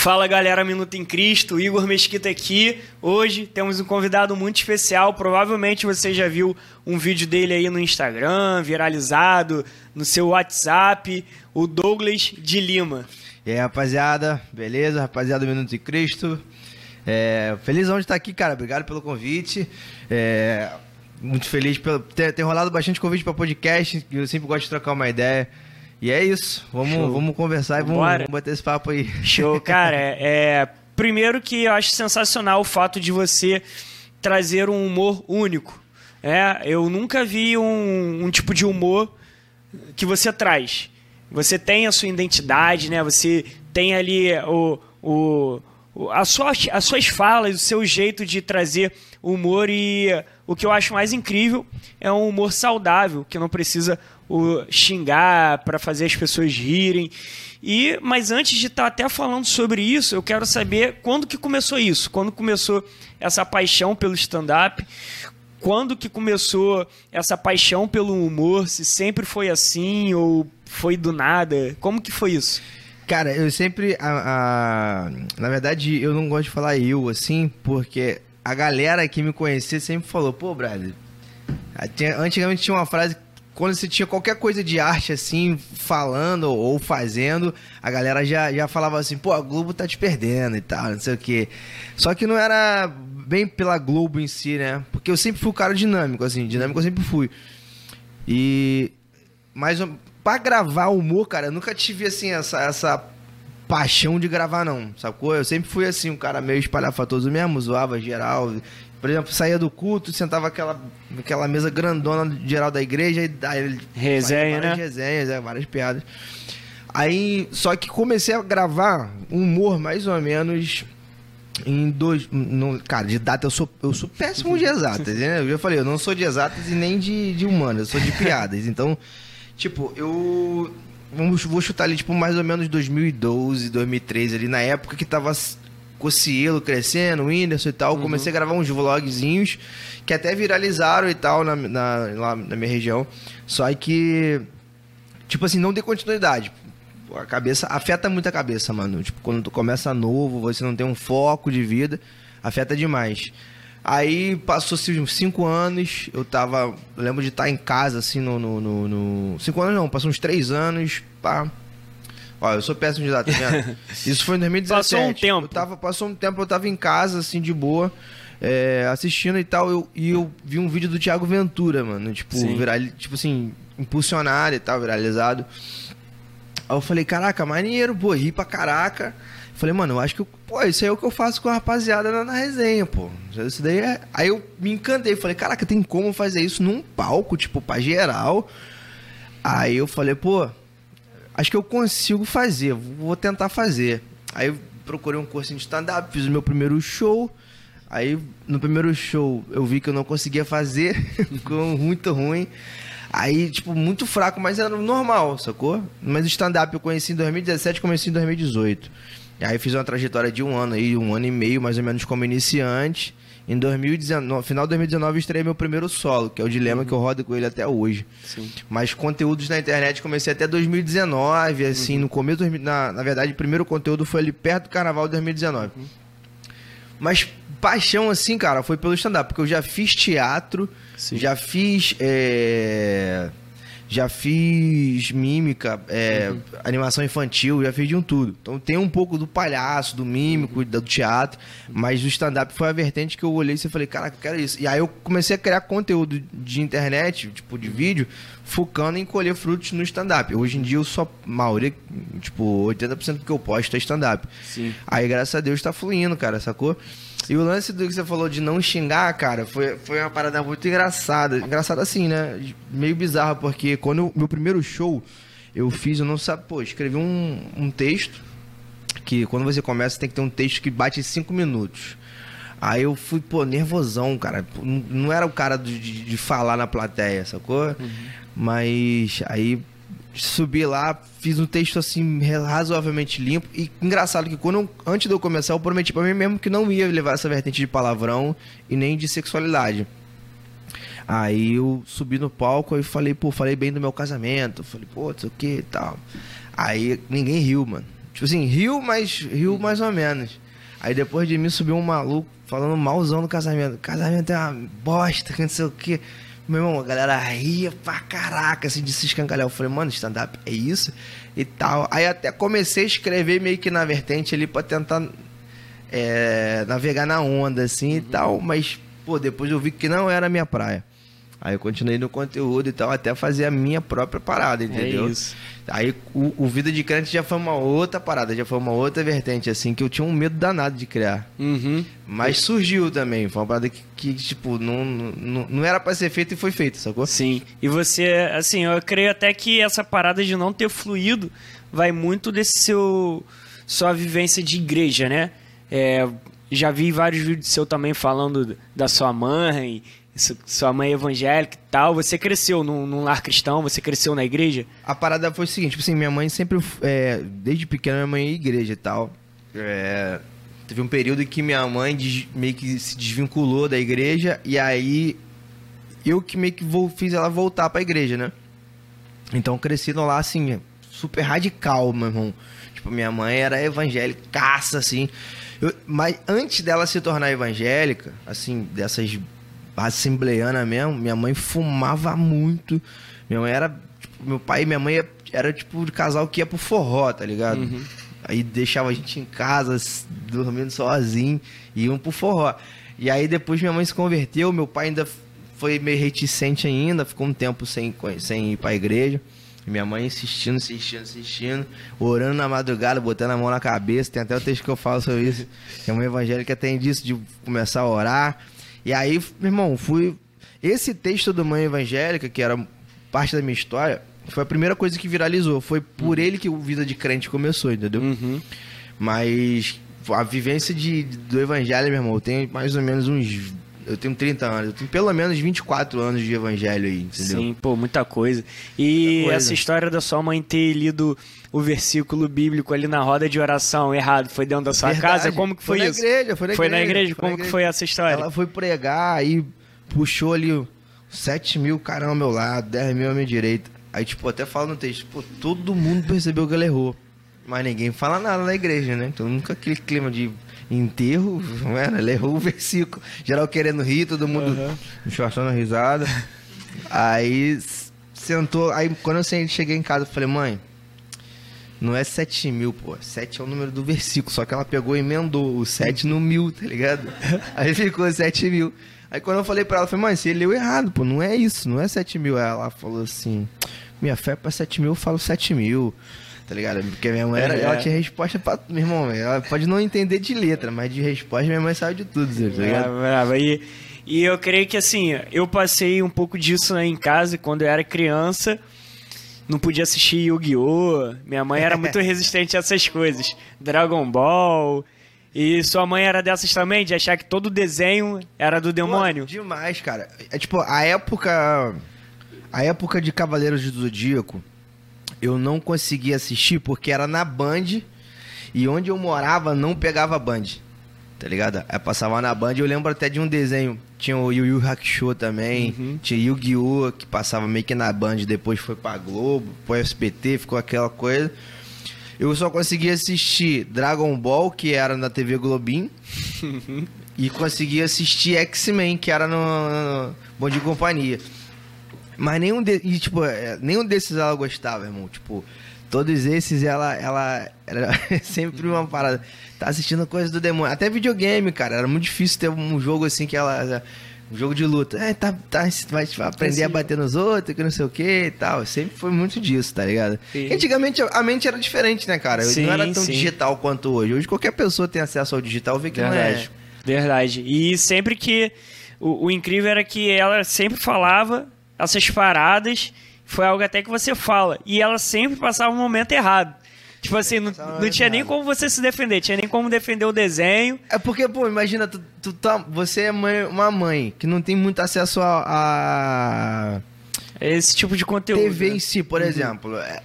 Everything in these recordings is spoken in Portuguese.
Fala galera, Minuto em Cristo, Igor Mesquita aqui. Hoje temos um convidado muito especial. Provavelmente você já viu um vídeo dele aí no Instagram, viralizado, no seu WhatsApp, o Douglas de Lima. E aí, rapaziada, beleza? Rapaziada do Minuto em Cristo. É, felizão de estar aqui, cara. Obrigado pelo convite. É, muito feliz por ter, ter rolado bastante convite para podcast. Eu sempre gosto de trocar uma ideia. E é isso. Vamos, vamos conversar e vamos, vamos, bater esse papo aí. Show, cara. É, é, primeiro que eu acho sensacional o fato de você trazer um humor único. É, eu nunca vi um, um tipo de humor que você traz. Você tem a sua identidade, né? Você tem ali o, o, a sua, as suas falas, o seu jeito de trazer humor e o que eu acho mais incrível é um humor saudável, que não precisa o xingar para fazer as pessoas rirem. E mas antes de estar tá até falando sobre isso, eu quero saber quando que começou isso, quando começou essa paixão pelo stand-up, quando que começou essa paixão pelo humor, se sempre foi assim ou foi do nada, como que foi isso? Cara, eu sempre. A, a, na verdade, eu não gosto de falar eu, assim, porque a galera que me conhecia sempre falou, pô, brother. Antigamente tinha uma frase quando você tinha qualquer coisa de arte assim, falando ou fazendo, a galera já, já falava assim, pô, a Globo tá te perdendo e tal, não sei o quê. Só que não era bem pela Globo em si, né? Porque eu sempre fui um cara dinâmico, assim, dinâmico eu sempre fui. E. Mas pra gravar humor, cara, eu nunca tive assim essa, essa paixão de gravar, não, sacou? Eu sempre fui assim, um cara meio espalhafatoso mesmo, zoava geral. Por exemplo, saía do culto, sentava aquela, aquela mesa grandona geral da igreja e aí resenha, várias né? resenhas, é, várias piadas. Aí, só que comecei a gravar humor mais ou menos em dois. No, cara, de data eu sou, eu sou péssimo de exatas, né? Eu já falei, eu não sou de exatas e nem de, de humanas, eu sou de piadas. Então, tipo, eu. Vamos, vou chutar ali, tipo, mais ou menos 2012, 2013, ali, na época que tava Cocielo crescendo, o Whindersson e tal. Uhum. Comecei a gravar uns vlogzinhos que até viralizaram e tal na, na, lá na minha região. Só que, tipo assim, não dei continuidade. A cabeça afeta muito a cabeça, mano. Tipo, quando tu começa novo, você não tem um foco de vida, afeta demais. Aí passou-se uns cinco anos, eu tava. Eu lembro de estar em casa, assim, no, no, no, no. Cinco anos não, passou uns três anos, pá. Ó, eu sou péssimo de data, tá vendo? Isso foi em 2017. Passou um tempo. Eu tava, passou um tempo, eu tava em casa, assim, de boa, é, assistindo e tal, eu, e eu vi um vídeo do Thiago Ventura, mano, tipo, viral, tipo assim, impulsionado e tal, viralizado. Aí eu falei, caraca, maneiro, pô, ri pra caraca. Falei, mano, eu acho que, pô, isso aí é o que eu faço com a rapaziada na, na resenha, pô. Isso daí é... Aí eu me encantei, falei, caraca, tem como fazer isso num palco, tipo, pra geral. Aí eu falei, pô, acho que eu consigo fazer, vou tentar fazer. Aí procurei um curso de stand-up, fiz o meu primeiro show. Aí no primeiro show eu vi que eu não conseguia fazer, ficou muito ruim. Aí, tipo, muito fraco, mas era normal, sacou? Mas o stand-up eu conheci em 2017 comecei em 2018. Aí fiz uma trajetória de um ano aí, um ano e meio, mais ou menos, como iniciante. Em 2019, no final de 2019 eu estreiei meu primeiro solo, que é o Dilema uhum. que eu rodo com ele até hoje. Sim. Mas conteúdos na internet comecei até 2019, assim, uhum. no começo, na, na verdade, o primeiro conteúdo foi ali perto do carnaval de 2019. Uhum. Mas paixão, assim, cara, foi pelo stand-up, porque eu já fiz teatro, Sim. já fiz. É já fiz mímica, é, uhum. animação infantil, já fiz de um tudo. Então tem um pouco do palhaço, do mímico, uhum. do teatro, mas o stand-up foi a vertente que eu olhei e falei, caraca, eu quero isso. E aí eu comecei a criar conteúdo de internet, tipo, de vídeo, focando em colher frutos no stand-up. Hoje em dia eu só, maioria, tipo, 80% do que eu posto é stand-up. Aí, graças a Deus, tá fluindo, cara, sacou? E o lance do que você falou de não xingar, cara, foi, foi uma parada muito engraçada. Engraçada assim, né? Meio bizarra, porque quando o meu primeiro show eu fiz, eu não sabia, pô, escrevi um, um texto que quando você começa tem que ter um texto que bate cinco minutos. Aí eu fui, pô, nervosão, cara. Não era o cara de, de falar na plateia, sacou? Uhum. Mas aí subi lá, fiz um texto assim razoavelmente limpo e engraçado que quando antes de eu começar eu prometi para mim mesmo que não ia levar essa vertente de palavrão e nem de sexualidade. Aí eu subi no palco e falei, pô, falei bem do meu casamento, falei, pô, não sei o que e tal. Aí ninguém riu, mano. Tipo assim, riu, mas riu mais ou menos. Aí depois de mim subiu um maluco falando malzão do casamento. Casamento é uma bosta, que não sei o quê. Meu irmão, a galera ria pra caraca, assim, de se escancalhar. Eu falei, mano, stand-up é isso? E tal. Aí até comecei a escrever meio que na vertente ali pra tentar é, navegar na onda, assim, uhum. e tal. Mas, pô, depois eu vi que não era a minha praia. Aí eu continuei no conteúdo e tal, até fazer a minha própria parada, entendeu? É isso. Aí o, o, Vida de Crente já foi uma outra parada, já foi uma outra vertente, assim, que eu tinha um medo danado de criar. Uhum. Mas surgiu também, foi uma parada que, que tipo, não, não, não era para ser feita e foi feita, sacou? Sim. E você, assim, eu creio até que essa parada de não ter fluído vai muito desse seu. sua vivência de igreja, né? É, já vi vários vídeos seu também falando da sua mãe sua mãe é evangélica e tal, você cresceu num, num, lar cristão, você cresceu na igreja? A parada foi o seguinte, tipo assim, minha mãe sempre, é, desde pequena, minha mãe é igreja e tal. É, teve um período em que minha mãe meio que se desvinculou da igreja e aí eu que meio que vou, fiz ela voltar pra igreja, né? Então cresci lá, assim, super radical, meu irmão. Tipo, minha mãe era evangélica, assim. Eu, mas antes dela se tornar evangélica, assim, dessas assembleiana mesmo, minha mãe fumava muito. Minha mãe era. Tipo, meu pai e minha mãe era tipo de casal que ia pro forró, tá ligado? Uhum. Aí deixava a gente em casa, dormindo sozinho, e iam pro forró. E aí depois minha mãe se converteu, meu pai ainda foi meio reticente ainda, ficou um tempo sem, sem ir pra igreja. Minha mãe insistindo, insistindo, insistindo, orando na madrugada, botando a mão na cabeça. Tem até o texto que eu falo sobre isso. Que a mãe evangélica tem disso, de começar a orar. E aí, meu irmão, fui. Esse texto do Mãe Evangélica, que era parte da minha história, foi a primeira coisa que viralizou. Foi por uhum. ele que o Vida de Crente começou, entendeu? Uhum. Mas a vivência de, do Evangelho, meu irmão, eu tenho mais ou menos uns. Eu tenho 30 anos, eu tenho pelo menos 24 anos de Evangelho aí, entendeu? Sim, pô, muita coisa. E muita coisa. essa história da sua mãe ter lido o versículo bíblico ali na roda de oração errado? Foi dentro da sua Verdade. casa? Como que foi, foi isso? Na igreja, foi na foi igreja. Na igreja. Como na igreja. que foi essa história? Ela foi pregar, aí puxou ali 7 mil caras ao meu lado, 10 mil à minha direita. Aí, tipo, até fala no texto, pô, todo mundo percebeu que ela errou. Mas ninguém fala nada na igreja, né? Então nunca aquele clima de enterro, não era? Ela errou o versículo. Geral querendo rir, todo mundo uhum. enxorçando risada. Aí sentou, aí quando eu cheguei em casa, eu falei, mãe, não é 7 mil, pô. 7 é o número do versículo. Só que ela pegou e emendou o 7 no mil, tá ligado? Aí ficou 7 mil. Aí quando eu falei pra ela, eu falei, mãe, você leu errado, pô. Não é isso, não é 7 mil. Aí ela falou assim: Minha fé é pra 7 mil, eu falo 7 mil. Tá ligado? Porque minha mãe, era, é. ela tinha resposta pra. Meu irmão, ela pode não entender de letra, mas de resposta minha mãe sabe de tudo, tá ligado? Brava, E, e eu creio que assim, eu passei um pouco disso né, em casa quando eu era criança não podia assistir Yu-Gi-Oh! Minha mãe era muito resistente a essas coisas. Dragon Ball. E sua mãe era dessas também, de achar que todo desenho era do demônio? Pô, demais, cara. É tipo, a época. A época de Cavaleiros do Zodíaco, eu não conseguia assistir porque era na Band. E onde eu morava não pegava Band tá ligado? Aí passava na Band, eu lembro até de um desenho, tinha o Yu Yu Hakusho também, uhum. tinha Yu-Gi-Oh! que passava meio que na Band, depois foi pra Globo, pro SPT, ficou aquela coisa. Eu só conseguia assistir Dragon Ball, que era na TV Globinho, uhum. e conseguia assistir X-Men, que era no, no Bom de Companhia. Mas nenhum, de, e, tipo, é, nenhum desses ela gostava, irmão. Tipo, todos esses ela, ela era sempre uma parada tá assistindo coisa do demônio. Até videogame, cara. Era muito difícil ter um jogo assim que ela. Um jogo de luta. É, tá, tá, vai aprender a bater nos outros, que não sei o que e tal. Sempre foi muito disso, tá ligado? Antigamente a mente era diferente, né, cara? Sim, não era tão sim. digital quanto hoje. Hoje qualquer pessoa tem acesso ao digital, vê que Verdade. não é. Verdade. E sempre que. O, o incrível era que ela sempre falava essas paradas. Foi algo até que você fala. E ela sempre passava o momento errado. Tipo assim, não, não tinha nem como você se defender, tinha nem como defender o desenho. É porque, pô, imagina, tu, tu tá, você é mãe, uma mãe que não tem muito acesso a, a... Esse tipo de conteúdo. TV né? em si, por uhum. exemplo. É,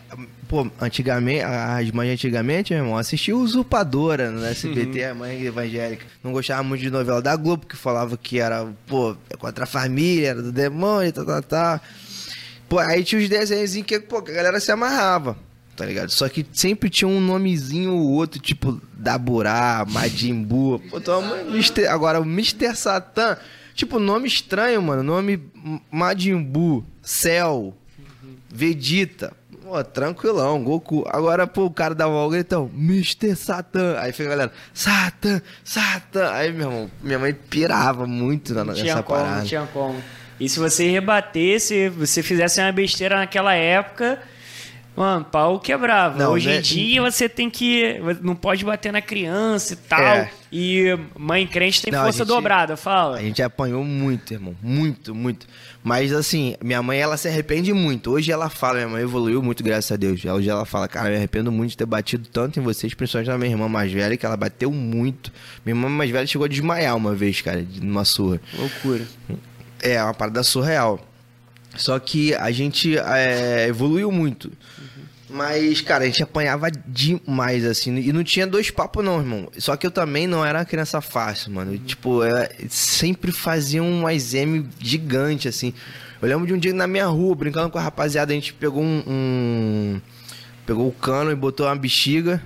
pô, antigamente, as mães antigamente, meu irmão, assistiam Usurpadora no SBT, uhum. a mãe evangélica. Não gostava muito de novela da Globo, que falava que era, pô, contra a família, era do demônio, tá, tá, tá. Pô, aí tinha os desenhos que, pô, que a galera se amarrava tá ligado? Só que sempre tinha um nomezinho ou outro, tipo Daburá, Majimbu. Pô, então, Mister... Agora, o Mr. Satan, tipo, nome estranho, mano. Nome Majimbu, Cell, Vegeta. Pô, tranquilão, Goku. Agora, pô, o cara dá uma então, Mr. Satan. Aí fica a galera, Satan, Satan. Aí, meu irmão, minha mãe pirava muito na, nessa tinha como, parada. Não tinha como. E se você rebatesse, você fizesse uma besteira naquela época, Mano, pau quebrava. Não, Hoje né? em dia você tem que. Não pode bater na criança e tal. É. E mãe crente tem não, força gente, dobrada, fala. A gente apanhou muito, irmão. Muito, muito. Mas assim, minha mãe ela se arrepende muito. Hoje ela fala, minha mãe evoluiu muito, graças a Deus. Hoje ela fala, cara, eu me arrependo muito de ter batido tanto em vocês, principalmente na minha irmã mais velha, que ela bateu muito. Minha irmã mais velha chegou a desmaiar uma vez, cara, numa surra. Loucura. É, uma parada surreal. Só que a gente é, evoluiu muito. Mas, cara, a gente apanhava demais, assim. E não tinha dois papos, não, irmão. Só que eu também não era criança fácil, mano. Tipo, sempre fazia um M gigante, assim. Eu lembro de um dia na minha rua, brincando com a rapaziada, a gente pegou um. um... Pegou o cano e botou uma bexiga.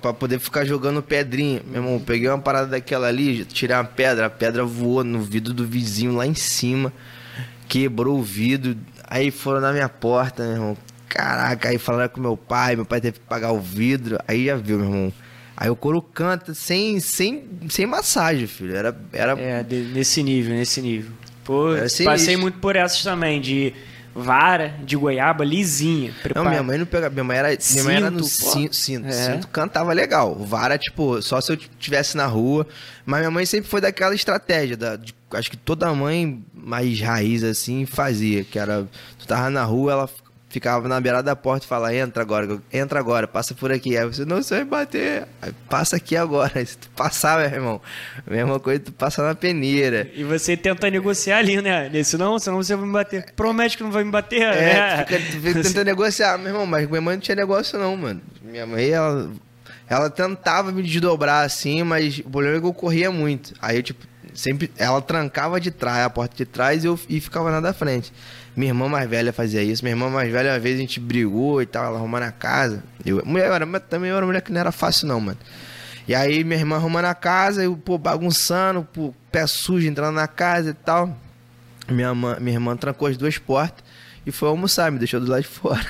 Pra poder ficar jogando pedrinha. Meu irmão, peguei uma parada daquela ali, tirei uma pedra, a pedra voou no vidro do vizinho lá em cima. Quebrou o vidro. Aí foram na minha porta, meu irmão Caraca, aí falaram com meu pai, meu pai teve que pagar o vidro. Aí já viu, meu irmão. Aí o couro canta sem, sem, sem massagem, filho. Era, era... É, nesse nível, nesse nível. Pô, passei muito por essas também, de vara de goiaba lisinha. Prepara. Não, minha mãe não pegava. Minha mãe era, cinto, minha mãe era no cinto, cinto, é. cinto, cantava legal. Vara, tipo, só se eu estivesse na rua. Mas minha mãe sempre foi daquela estratégia, da, de, acho que toda mãe mais raiz assim fazia, que era, tu tava na rua, ela ficava na beirada da porta e falava, entra agora, entra agora, passa por aqui. Aí você, não, você vai bater. Aí, passa aqui agora. Se tu passar, meu irmão, mesma coisa tu passa na peneira. E você tenta negociar ali, né? Nesse não, senão você vai me bater. Promete que não vai me bater, é, né? Tu fica, tu fica tentando negociar, meu irmão, mas minha mãe não tinha negócio não, mano. Minha mãe, ela, ela tentava me desdobrar assim, mas o problema é que eu corria muito. Aí eu, tipo, sempre, ela trancava de trás, a porta de trás e eu e ficava na da frente. Minha irmã mais velha fazia isso. Minha irmã mais velha, uma vez a gente brigou e tal, ela arrumando a casa. Eu, mulher, eu era, também eu era mulher que não era fácil, não, mano. E aí minha irmã arrumando a casa, eu, pô, bagunçando, pô, pé sujo, entrando na casa e tal. Minha, mãe, minha irmã trancou as duas portas e foi almoçar, me deixou do lado de fora.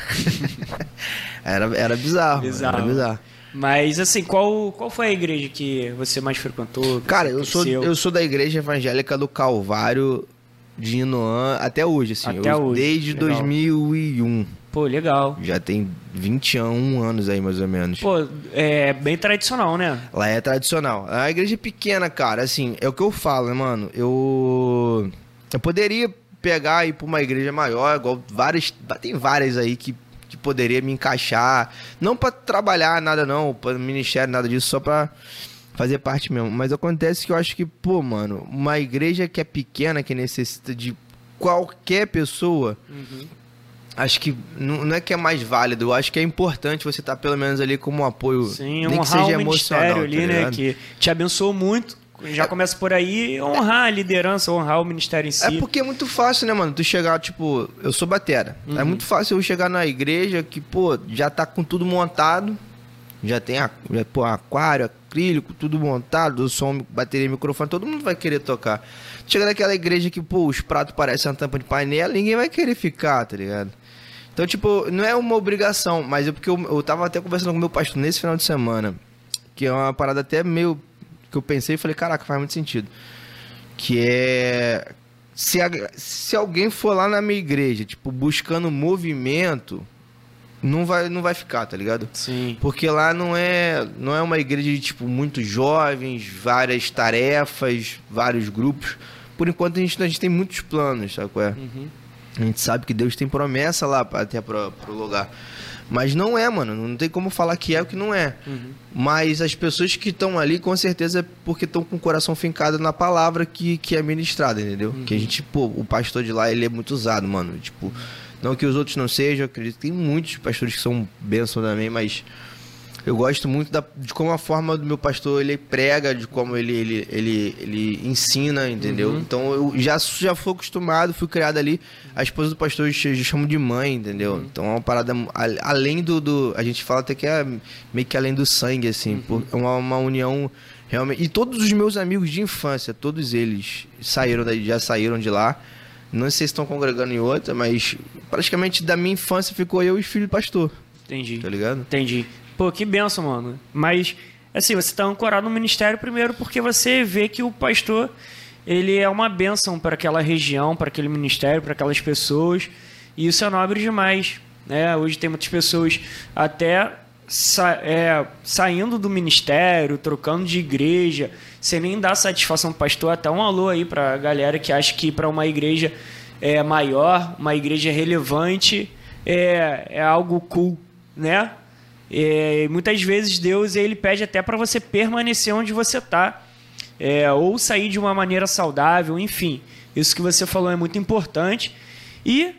era, era bizarro, bizarro. Era bizarro. Mas assim, qual, qual foi a igreja que você mais frequentou? Cara, eu sou, eu sou da igreja evangélica do Calvário de Inoan até hoje, assim. Até eu, hoje. Desde legal. 2001. Pô, legal. Já tem 21 anos aí, mais ou menos. Pô, é bem tradicional, né? Lá é tradicional. A igreja é pequena, cara, assim, é o que eu falo, né, mano? Eu. Eu poderia pegar e ir pra uma igreja maior, igual várias. Tem várias aí que, que poderia me encaixar. Não para trabalhar nada, não, para ministério, nada disso, só pra fazer parte mesmo. Mas acontece que eu acho que, pô, mano, uma igreja que é pequena, que necessita de qualquer pessoa, uhum. acho que não, não, é que é mais válido, eu acho que é importante você estar tá pelo menos ali como um apoio, Sim, nem que seja emocional. ali, tá né, que te abençoou muito. Já é, começa por aí honrar a liderança, honrar o ministério em si. É porque é muito fácil, né, mano? Tu chegar, tipo, eu sou batera. É uhum. É muito fácil eu chegar na igreja que, pô, já tá com tudo montado, já tem a, já, pô, aquário, acrílico, tudo montado, som, bateria, microfone, todo mundo vai querer tocar. Chega naquela igreja que, pô, os pratos parecem uma tampa de painel, ninguém vai querer ficar, tá ligado? Então, tipo, não é uma obrigação, mas é porque eu, eu tava até conversando com meu pastor nesse final de semana, que é uma parada até meio que eu pensei e falei, caraca, faz muito sentido. Que é. Se, a, se alguém for lá na minha igreja, tipo, buscando movimento, não vai, não vai ficar, tá ligado? Sim. Porque lá não é, não é uma igreja de, tipo, muitos jovens, várias tarefas, vários grupos. Por enquanto a gente, a gente tem muitos planos, sabe qual é? Uhum. A gente sabe que Deus tem promessa lá até pro, pro lugar. Mas não é, mano. Não tem como falar que é o que não é. Uhum. Mas as pessoas que estão ali, com certeza, é porque estão com o coração fincado na palavra que, que é ministrada, entendeu? Uhum. Que a gente, pô, o pastor de lá, ele é muito usado, mano. Tipo, não que os outros não sejam, acredito que tem muitos pastores que são bênção também, mas Eu gosto muito da, de como a forma do meu pastor ele prega, de como ele, ele, ele, ele ensina, entendeu? Uhum. Então eu já, já fui acostumado, fui criado ali. A esposa do pastor eu chamo de mãe, entendeu? Uhum. Então é uma parada além do, do, A gente fala até que é meio que além do sangue, assim. Uhum. É uma, uma união realmente. E todos os meus amigos de infância, todos eles saíram daí, já saíram de lá. Não sei se estão congregando em outra, mas praticamente da minha infância ficou eu e filho do pastor. Entendi. Tá ligado? Entendi. Pô, que benção, mano. Mas, assim, você está ancorado no ministério primeiro porque você vê que o pastor ele é uma bênção para aquela região, para aquele ministério, para aquelas pessoas. E isso é nobre demais. Né? Hoje tem muitas pessoas até sa é, saindo do ministério, trocando de igreja, sem nem dar satisfação ao pastor. Até um alô aí para a galera que acha que para uma igreja é, maior, uma igreja relevante, é, é algo cool, né? É, muitas vezes Deus ele pede até para você permanecer onde você está, é, ou sair de uma maneira saudável, enfim. Isso que você falou é muito importante. E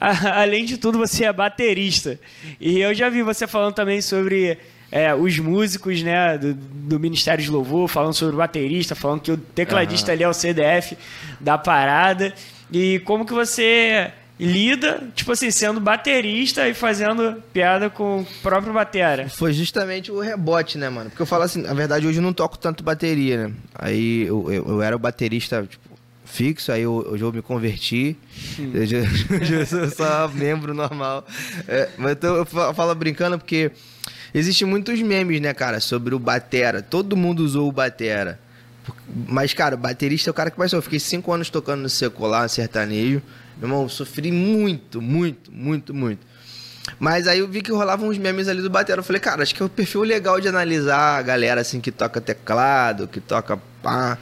a, além de tudo, você é baterista. E eu já vi você falando também sobre é, os músicos né, do, do, Ministério de Louvor, falando sobre o baterista, falando que o tecladista uhum. ali é o CDF da parada. E como que você lida, tipo assim, sendo baterista e fazendo piada com o próprio batera. Foi justamente o rebote, né, mano? Porque eu falo assim, na verdade hoje eu não toco tanto bateria, né? Aí eu, eu, eu era o baterista, tipo, fixo, aí eu, hoje eu me converti. Hoje eu, sou só membro normal. É, mas então eu falo brincando porque existe muitos memes, né, cara, sobre o batera. Todo mundo usou o batera. Mas, cara, o baterista é o cara que mais Eu fiquei cinco anos tocando no secular, sertanejo. Meu irmão, sofri muito, muito, muito, muito. Mas aí eu vi que rolavam uns memes ali do batera. Eu falei, cara, acho que é um perfil legal de analisar a galera assim que toca teclado, que toca pá.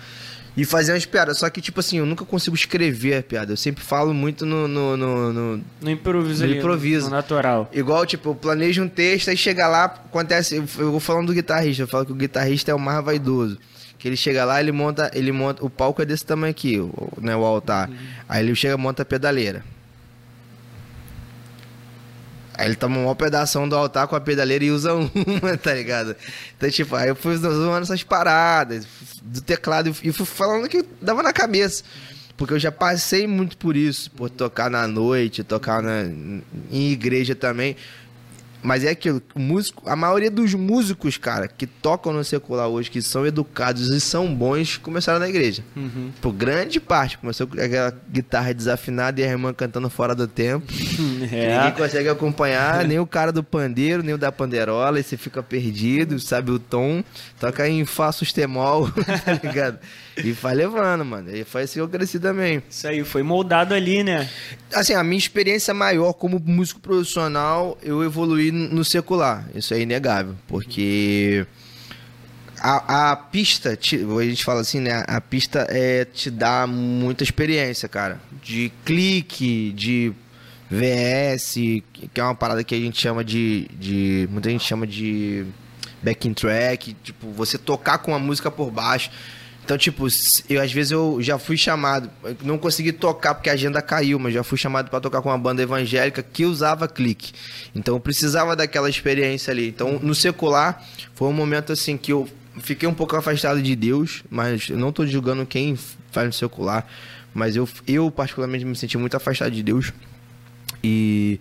E fazer umas piadas. Só que, tipo assim, eu nunca consigo escrever a piada. Eu sempre falo muito no. No, no, no, no improviso. No improviso. No natural. Igual, tipo, eu planejo um texto e chega lá, acontece. Eu vou falando do guitarrista. Eu falo que o guitarrista é o mais vaidoso. Que ele chega lá, ele monta, ele monta, o palco é desse tamanho aqui, o, né, o altar. Uhum. Aí ele chega, monta a pedaleira. Aí ele toma uma pedação do altar com a pedaleira e usa uma, tá ligado? Então, tipo, aí eu fui usando essas paradas do teclado e fui falando que dava na cabeça. Porque eu já passei muito por isso, por tocar na noite, tocar na, em igreja também. Mas é aquilo, músico, a maioria dos músicos, cara, que tocam no secular hoje, que são educados e são bons, começaram na igreja. Uhum. Por grande parte. Começou com aquela guitarra desafinada e a irmã cantando fora do tempo. É. Ninguém consegue acompanhar, nem o cara do pandeiro, nem o da panderola, e você fica perdido, sabe o tom. Toca em Fá sustemol, tá ligado? E vai levando, mano. E foi assim que eu cresci também. Isso aí, foi moldado ali, né? Assim, a minha experiência maior como músico profissional, eu evoluí no secular. Isso é inegável. Porque a, a pista, a gente fala assim, né? A pista é, te dá muita experiência, cara. De clique, de VS, que é uma parada que a gente chama de. de muita gente chama de backing track. Tipo, você tocar com a música por baixo. Então, tipo, eu às vezes eu já fui chamado, não consegui tocar porque a agenda caiu, mas já fui chamado para tocar com uma banda evangélica que usava clique. Então, eu precisava daquela experiência ali. Então, no secular, foi um momento assim que eu fiquei um pouco afastado de Deus, mas eu não estou julgando quem faz no secular, mas eu, eu particularmente me senti muito afastado de Deus. E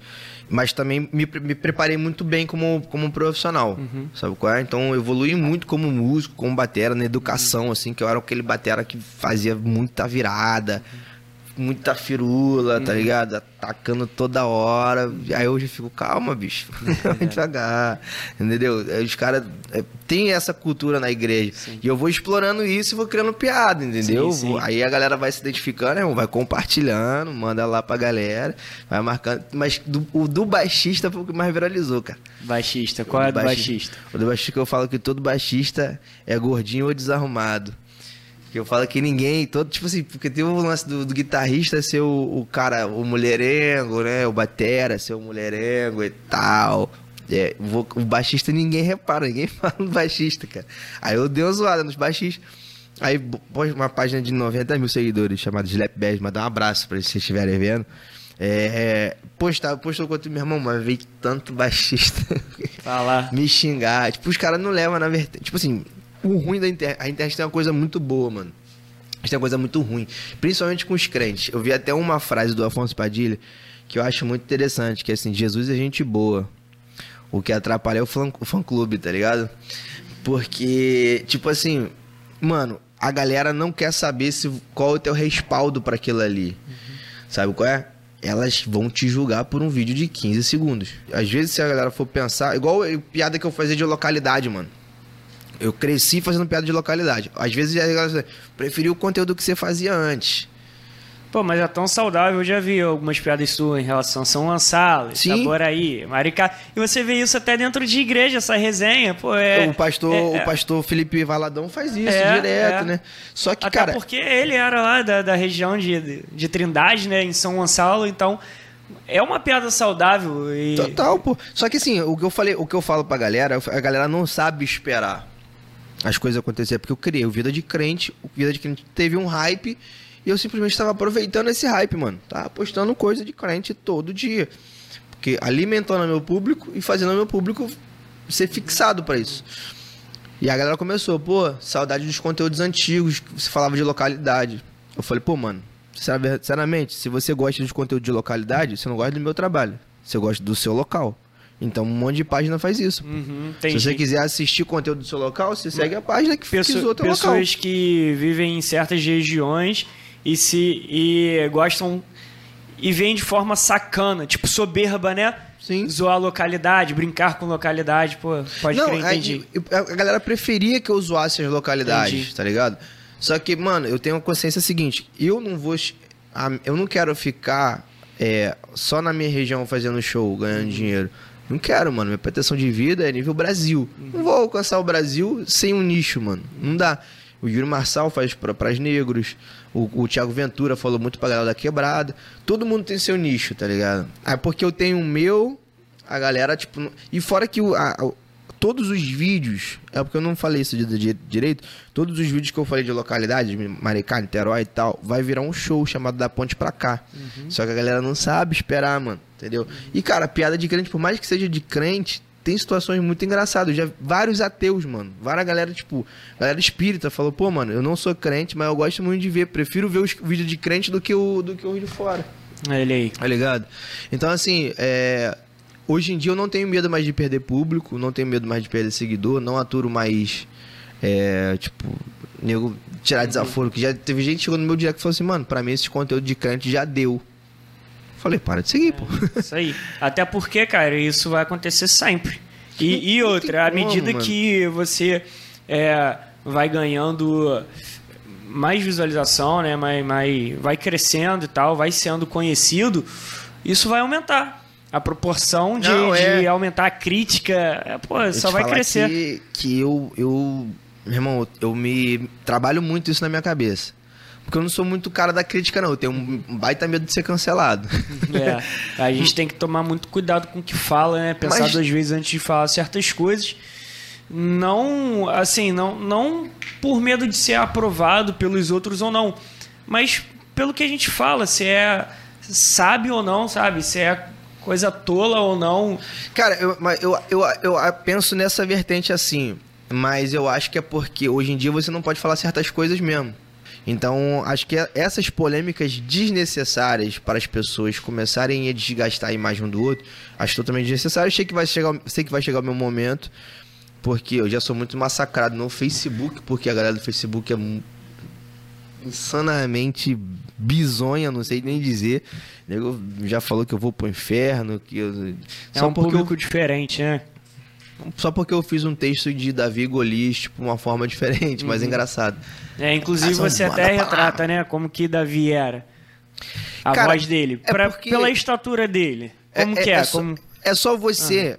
mas também me, me preparei muito bem como, como profissional, uhum. sabe qual é? Então eu evolui muito como músico, como batera, na educação, uhum. assim, que eu era aquele batera que fazia muita virada, uhum muita firula, tá uhum. tá ligado? Atacando toda hora. Aí hoje eu fico, calma, bicho. Devagar. Entendeu? Os caras é, têm essa cultura na igreja. Sim. E eu vou explorando isso e vou criando piada, entendeu? Sim, sim. Aí a galera vai se identificando, né? vai compartilhando, manda lá pra galera, vai marcando. Mas do, o do baixista foi o que mais viralizou, cara. Baixista, qual o é do baixista? baixista? O do baixista que eu falo que todo baixista é gordinho ou desarrumado. Que eu falo que ninguém, todo, tipo assim, porque tem o lance do, do guitarrista ser o, o, cara, o mulherengo, né? O batera ser o mulherengo e tal. É, o, baixista ninguém repara, ninguém fala no baixista, cara. Aí eu dei uma zoada nos baixistas. Aí pôs uma página de 90 mil seguidores chamada Slap Bass, mandar um abraço pra eles se estiverem vendo. É, postar, postou contra meu irmão, mas veio tanto baixista Falar. me xingar. Tipo, os caras não levam na vertente. Tipo assim, o ruim da internet. A internet tem uma coisa muito boa, mano. A gente tem uma coisa muito ruim. Principalmente com os crentes. Eu vi até uma frase do Afonso Padilha que eu acho muito interessante, que é assim, Jesus é gente boa. O que atrapalha é o fã, o fã clube, tá ligado? Porque, tipo assim, mano, a galera não quer saber se, qual é o teu respaldo para aquilo ali. Uhum. Sabe qual é? Elas vão te julgar por um vídeo de 15 segundos. Às vezes, se a galera for pensar, igual a piada que eu fazia de localidade, mano. Eu cresci fazendo piada de localidade. Às vezes a galera preferiu o conteúdo que você fazia antes. Pô, mas é tão saudável. Eu já vi algumas piadas suas em relação a São Gonçalo, Itaboraí, Maricá. E você vê isso até dentro de igreja, essa resenha. Pô, é, o pastor, é, o é. pastor Felipe Valadão faz isso é, direto, é. né? Só que, até cara... porque ele era lá da, da região de, de Trindade, né? Em São Gonçalo, então... É uma piada saudável e... Total, pô. Só que assim, o que eu falei, o que eu falo pra galera, a galera não sabe esperar as coisas acontecerem. Porque eu criei o Vida de Crente, o Vida de Crente teve um hype e eu simplesmente estava aproveitando esse hype, mano. Tava postando coisa de crente todo dia. Porque alimentando meu público e fazendo meu público ser fixado para isso. E a galera começou, pô, saudade dos conteúdos antigos, que você falava de localidade. Eu falei, pô, mano, sinceramente, se você gosta de conteúdo de localidade, você não gosta do meu trabalho. Você gosta do seu local. Então, um monte de página faz isso. Uhum, se você quiser assistir conteúdo do seu local, você segue a página que Pessoa, fixou teu pessoas local. Pessoas que vivem em certas regiões e se e gostam e vêm de forma sacana, tipo soberba, né? Sim. Zoar a localidade, brincar com localidade, pô, pode Não, crer, entendi. A, a, galera preferia que eu zoasse as localidades, entendi. tá ligado? Só que, mano, eu tenho a consciência seguinte, eu não vou. Eu não quero ficar é, só na minha região fazendo show, ganhando uhum. dinheiro. Não quero, mano. Minha pretensão de vida é nível Brasil. Uhum. Não vou alcançar o Brasil sem um nicho, mano. Não dá. O Yuri Marçal faz para negros. O, o Thiago Ventura falou muito pra galera da quebrada. Todo mundo tem seu nicho, tá ligado? Aí porque eu tenho o meu, a galera, tipo. E fora que o, a, todos os vídeos. É porque eu não falei isso de, de, direito. Todos os vídeos que eu falei de localidade, Maricá, Niterói e tal, vai virar um show chamado Da Ponte Pra Cá. Uhum. Só que a galera não sabe esperar, mano. Entendeu? E, cara, piada de crente, por mais que seja de crente, tem situações muito engraçadas. Já vários ateus, mano. Várias galera, tipo, galera espírita falou, pô, mano, eu não sou crente, mas eu gosto muito de ver. Prefiro ver os vídeos de crente do que o, do que os de fora. Ele aí. Tá ligado? Então, assim, é, hoje em dia eu não tenho medo mais de perder público, não tenho medo mais de perder seguidor, não aturo mais, é, tipo, nego tirar desaforo. Que já teve gente que chegou no meu direct e falou assim, mano, pra mim esse conteúdo de crente já deu. Falei, para de seguir, é, pô. Isso aí. Até porque, cara, isso vai acontecer sempre. E, e outra, à medida como, que você é, vai ganhando mais visualização, né? Mais, mais, vai crescendo e tal, vai sendo conhecido, isso vai aumentar. A proporção de, Não, é... de aumentar a crítica, é, pô, só vai crescer. Que, que eu, eu, meu irmão, eu me trabalho muito isso na minha cabeça. Porque eu não sou muito cara da crítica, não. Eu tenho um baita medo de ser cancelado. É. A gente tem que tomar muito cuidado com o que fala, né? Pensar Mas... duas vezes antes de falar certas coisas. Não, assim, não, não por medo de ser aprovado pelos outros ou não. Mas pelo que a gente fala, se é sábio ou não, sabe? Se é coisa tola ou não. Cara, eu, eu, eu, eu penso nessa vertente assim. Mas eu acho que é porque hoje em dia você não pode falar certas coisas mesmo. Então, acho que essas polêmicas desnecessárias para as pessoas começarem a desgastar a imagem um do outro, acho totalmente desnecessário. Sei que vai chegar, sei que vai chegar o meu momento, porque eu já sou muito massacrado no Facebook, porque a galera do Facebook é insanamente bizonha, não sei nem dizer. Nego já falou que eu vou pro inferno, que eu... é um público eu... diferente, né? Só porque eu fiz um texto de Davi Golias, tipo, uma forma diferente, uhum. mais engraçado. É, inclusive você até retrata, né, como que Davi era. A Cara, voz dele. É pra, pela estatura dele. Como é, que é? É, como... só, é só você uhum.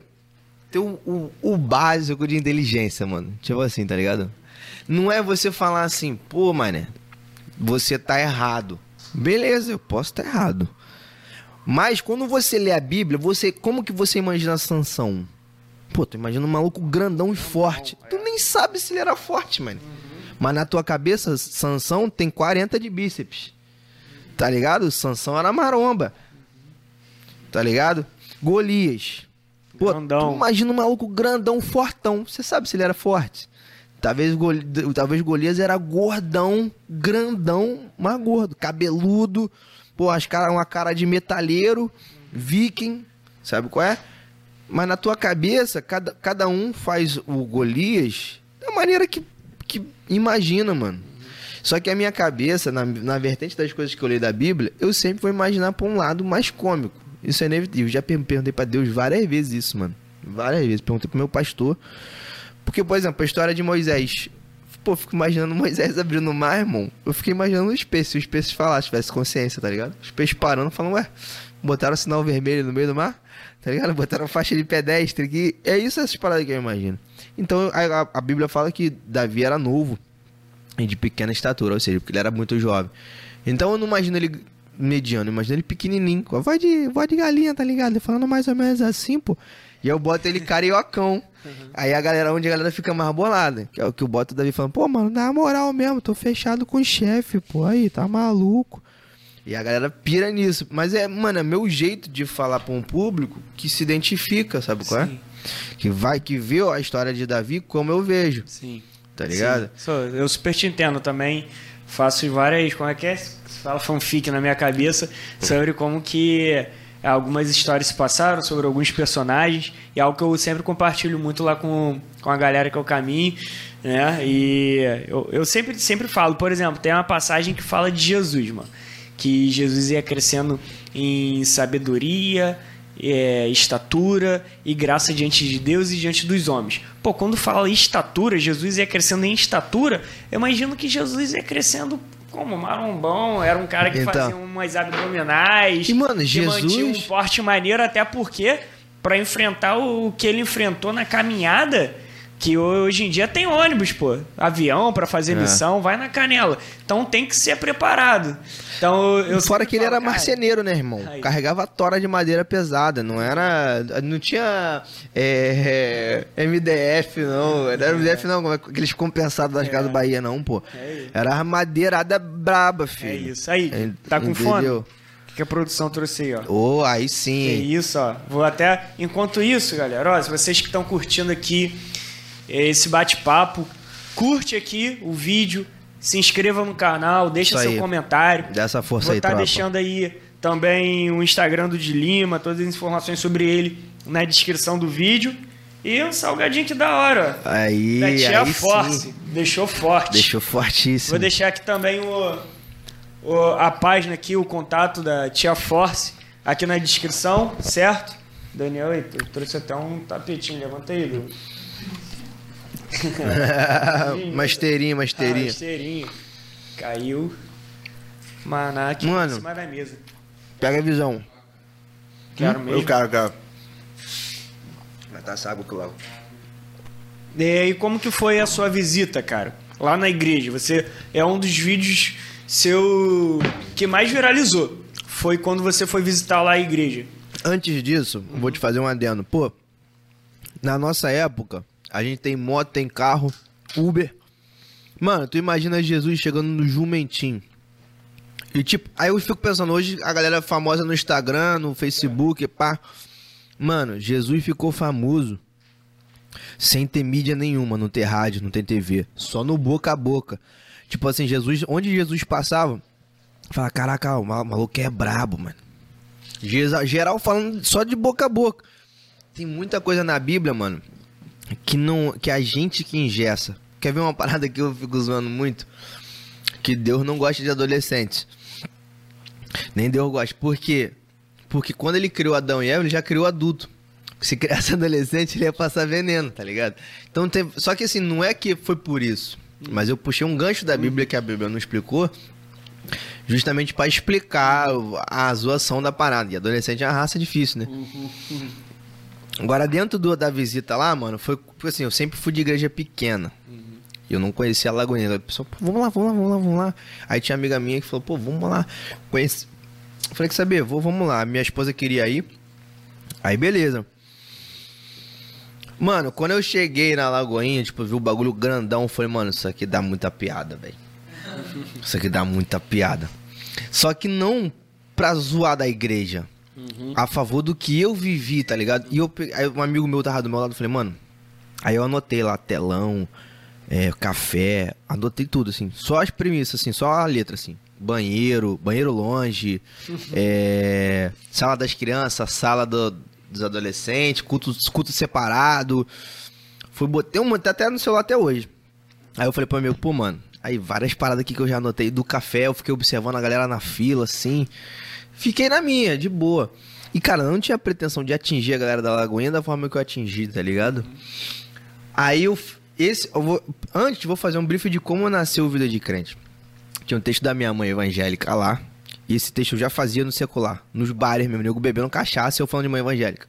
ter o, o, o, básico de inteligência, mano. Tipo assim, tá ligado? Não é você falar assim, pô, mané, você tá errado. Beleza, eu posso estar errado. Mas quando você lê a Bíblia, você como que você imagina Sansão? Pô, tu imagina um maluco grandão e forte. Tu nem sabe se ele era forte, mano. Mas na tua cabeça, Sansão tem 40 de bíceps. Tá ligado? Sansão era maromba. tá ligado? Golias. Pô, Grandão. tu imagina um maluco grandão, fortão. Você sabe se ele era forte? Talvez, talvez Golias era gordão, grandão, mas gordo, cabeludo. Pô, as cara, uma cara de metalheiro, viking, sabe qual é? Mas na tua cabeça, cada, cada um faz o Golias da maneira que, que imagina, mano. Só que a minha cabeça, na, na vertente das coisas que eu leio da Bíblia, eu sempre vou imaginar pra um lado mais cômico. Isso é inevitável. Já per- perguntei pra Deus várias vezes isso, mano. Várias vezes. Perguntei pro meu pastor. Porque, por exemplo, a história de Moisés. Pô, eu fico imaginando Moisés abrindo o mar, irmão. Eu fiquei imaginando os peixes. Se os peixes falassem, tivesse consciência, tá ligado? Os peixes parando, falando, ué, botaram sinal vermelho no meio do mar? Tá ligado? Botaram faixa de pedestre aqui. É isso essas paradas que eu imagino. Então, a, a- Bíblia fala que Davi era novo e de pequena estatura, ou seja, porque ele era muito jovem. Então eu não imagino ele mediano, imagino ele pequenininho, com a voz de, voz de galinha, tá ligado? Ele falando mais ou menos assim, pô. E eu boto ele cariocão. Aí a galera, onde a galera fica mais bolada, que é o que o Davi falando, pô, mano, na moral mesmo, tô fechado com o chefe, pô, aí, tá maluco. E a galera pira nisso. Mas é, mano, é meu jeito de falar pra um público que se identifica, sabe qual é? Sim. Que vai, que vê a história de Davi como eu vejo, Sim. tá ligado? Sim. Eu super te entendo também. Faço várias. Como é que é? Fala fanfic na minha cabeça sobre como que algumas histórias se passaram, sobre alguns personagens. E é algo que eu sempre compartilho muito lá com, com a galera que eu caminho. Né? E eu, eu sempre, sempre falo, por exemplo, tem uma passagem que fala de Jesus, mano. Que Jesus ia crescendo em sabedoria, é, estatura e graça diante de Deus e diante dos homens. Pô, quando fala estatura, Jesus ia crescendo em estatura, eu imagino que Jesus ia crescendo como marombão, era um cara que Então. fazia umas abdominais, E, mano, Jesus- mantinha um porte maneiro, até porque para enfrentar o que ele enfrentou na caminhada, que hoje em dia tem ônibus, pô, avião para fazer É. missão, vai na canela. Então tem que ser preparado. Então eu Fora que ele falo, era cara, marceneiro, né, irmão? Aí. Carregava tora de madeira pesada, não era. Não tinha. é, MDF, não. Era MDF, não, é- aqueles compensados das casas Bahia, não, pô. É. Era madeirada braba, É filho. isso aí. É, Tá com fome? entendeu? O que que a produção trouxe aí, ó? Ô, aí É sim. isso, ó. Vou até. Enquanto isso, galera, ó, se vocês que estão curtindo aqui esse bate-papo, curte aqui o vídeo, se inscreva no canal, deixa Isso seu aí. comentário. Dá essa força Vou aí, estar tropa. deixando aí também o Instagram do de Lima, todas as informações sobre ele na descrição do vídeo. E um salgadinho que da hora. Aí, da Tia aí Force. sim. Deixou forte. Deixou fortíssimo. Vou deixar aqui também o, o- a página aqui, o contato da Tia Force, aqui na descrição, certo? Daniel, eu trouxe até um tapetinho, levanta aí, Masteirinho, Ah, masteirinho. esteirinho. Caiu. Maná aqui Mano. em cima da mesa. Pega a visão. Quero Hum, mesmo. Eu quero, quero. Vai tá que logo. E aí, como que foi a sua visita, cara? Lá na igreja. Você é um dos vídeos seu que mais viralizou. Foi quando você foi visitar lá a igreja. Antes disso, vou te fazer um adendo. Pô, na nossa época, a gente tem moto, tem carro, Uber. Mano, tu imagina Jesus chegando no jumentinho. E tipo, aí eu fico pensando, hoje a galera é famosa no Instagram, no Facebook, pá. Mano, Jesus ficou famoso sem ter mídia nenhuma, não ter rádio, não ter TV. Só no boca a boca. Tipo assim, Jesus, onde Jesus passava, fala, caraca, o mal- maluco é brabo, mano. Geral falando só de boca a boca. Tem muita coisa na Bíblia, mano, que não que a gente que ingessa. Quer ver uma parada que eu fico zoando muito? Que Deus não gosta de adolescentes. Nem Deus gosta. Por quê? Porque quando ele criou Adão e Eva, ele já criou adulto. Se criasse adolescente, ele ia passar veneno, tá ligado? Então tem... Só que assim, não é que foi por isso. Mas eu puxei um gancho da Bíblia que a Bíblia não explicou. Justamente pra explicar a zoação da parada. E adolescente é uma raça difícil, né? Agora, dentro do- da visita lá, mano, foi assim, eu sempre fui de igreja pequena. E eu não conhecia a Lagoinha. A pessoa, pô, vamos lá, vamos lá, vamos lá, vamos lá. Aí tinha amiga minha que falou, pô, vamos lá. Conheci. Falei, que saber, vou, vamos lá. Minha esposa queria ir. Aí, beleza. Mano, quando eu cheguei na Lagoinha, tipo, vi o bagulho grandão, falei, mano, isso aqui dá muita piada, velho. Isso aqui dá muita piada. Só que não pra zoar da igreja. Uhum. a favor do que eu vivi, tá ligado? E eu, aí um amigo meu tava do meu lado, eu falei, mano. Aí eu anotei lá, telão, é, café, anotei tudo, assim. Só as premissas, assim, só a letra, assim. Banheiro, banheiro longe, é, sala das crianças, sala do, dos adolescentes, culto, culto separado. Fui, botei um, tá até no celular até hoje. Aí eu falei pro amigo, pô, mano, aí várias paradas aqui que eu já anotei do café, eu fiquei observando a galera na fila, assim. Fiquei na minha, de boa. E, cara, não tinha pretensão de atingir a galera da Lagoinha da forma que eu atingi, tá ligado? Aí eu. Esse, eu vou, antes, vou fazer um brief de como nasceu o Vida de Crente. Tinha um texto da minha mãe evangélica lá. E esse texto eu já fazia no secular. Nos bares mesmo, nego bebendo cachaça e eu falando de mãe evangélica.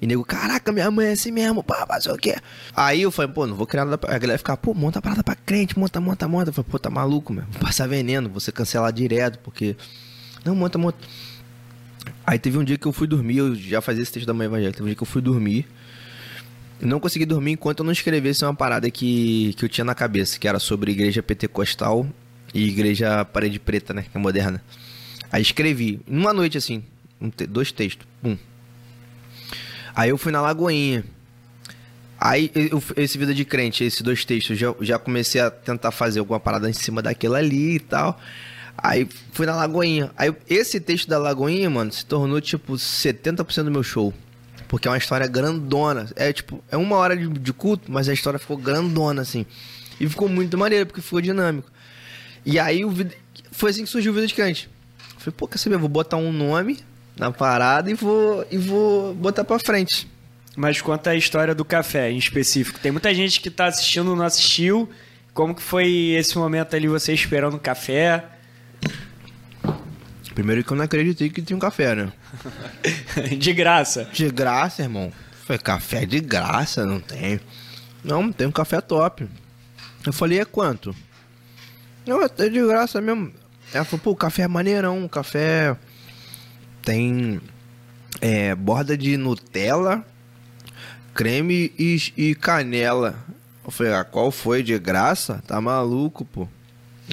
E nego, caraca, minha mãe é assim mesmo, pá, fazer o quê? Aí eu falei, pô, não vou criar nada pra... A galera ficar, pô, monta a parada pra crente, monta, monta, monta. Eu falei, pô, tá maluco, meu. Vou passar veneno, vou ser cancelado direto, porque... Não, monta, monta. Aí teve um dia que eu fui dormir, eu já fazia esse texto da mãe evangélica, teve um dia que eu fui dormir. Não consegui dormir enquanto eu não escrevesse uma parada que, que eu tinha na cabeça, que era sobre igreja pentecostal e igreja parede preta, né, que é moderna. Aí escrevi, numa noite assim, um te dois textos, pum. Aí eu fui na Lagoinha. Aí, eu, esse Vida de Crente, esses dois textos, já, já comecei a tentar fazer alguma parada em cima daquilo ali e tal. Aí fui na Lagoinha. Aí esse texto da Lagoinha, mano, se tornou tipo 70% do meu show. Porque é uma história grandona. É tipo, é uma hora de, de, culto, mas a história ficou grandona, assim. E ficou muito maneiro, porque ficou dinâmico. E aí o foi assim que surgiu o Vida de Crente. Falei, pô, quer saber? Vou botar um nome na parada e vou, e vou botar pra frente. Mas conta a história do café em específico. Tem muita gente que tá assistindo não assistiu. Como que foi esse momento ali, você esperando o café? Primeiro que eu não acreditei que tinha um café, né? de graça. De graça, irmão. Foi café de graça, não tem. Não, tem um café top. Eu falei, é quanto? Não, é de graça mesmo. Ela falou, pô, o café é maneirão, o café tem é, borda de Nutella, creme e, e, canela. Eu falei, ah, qual foi? De graça? Tá maluco, pô.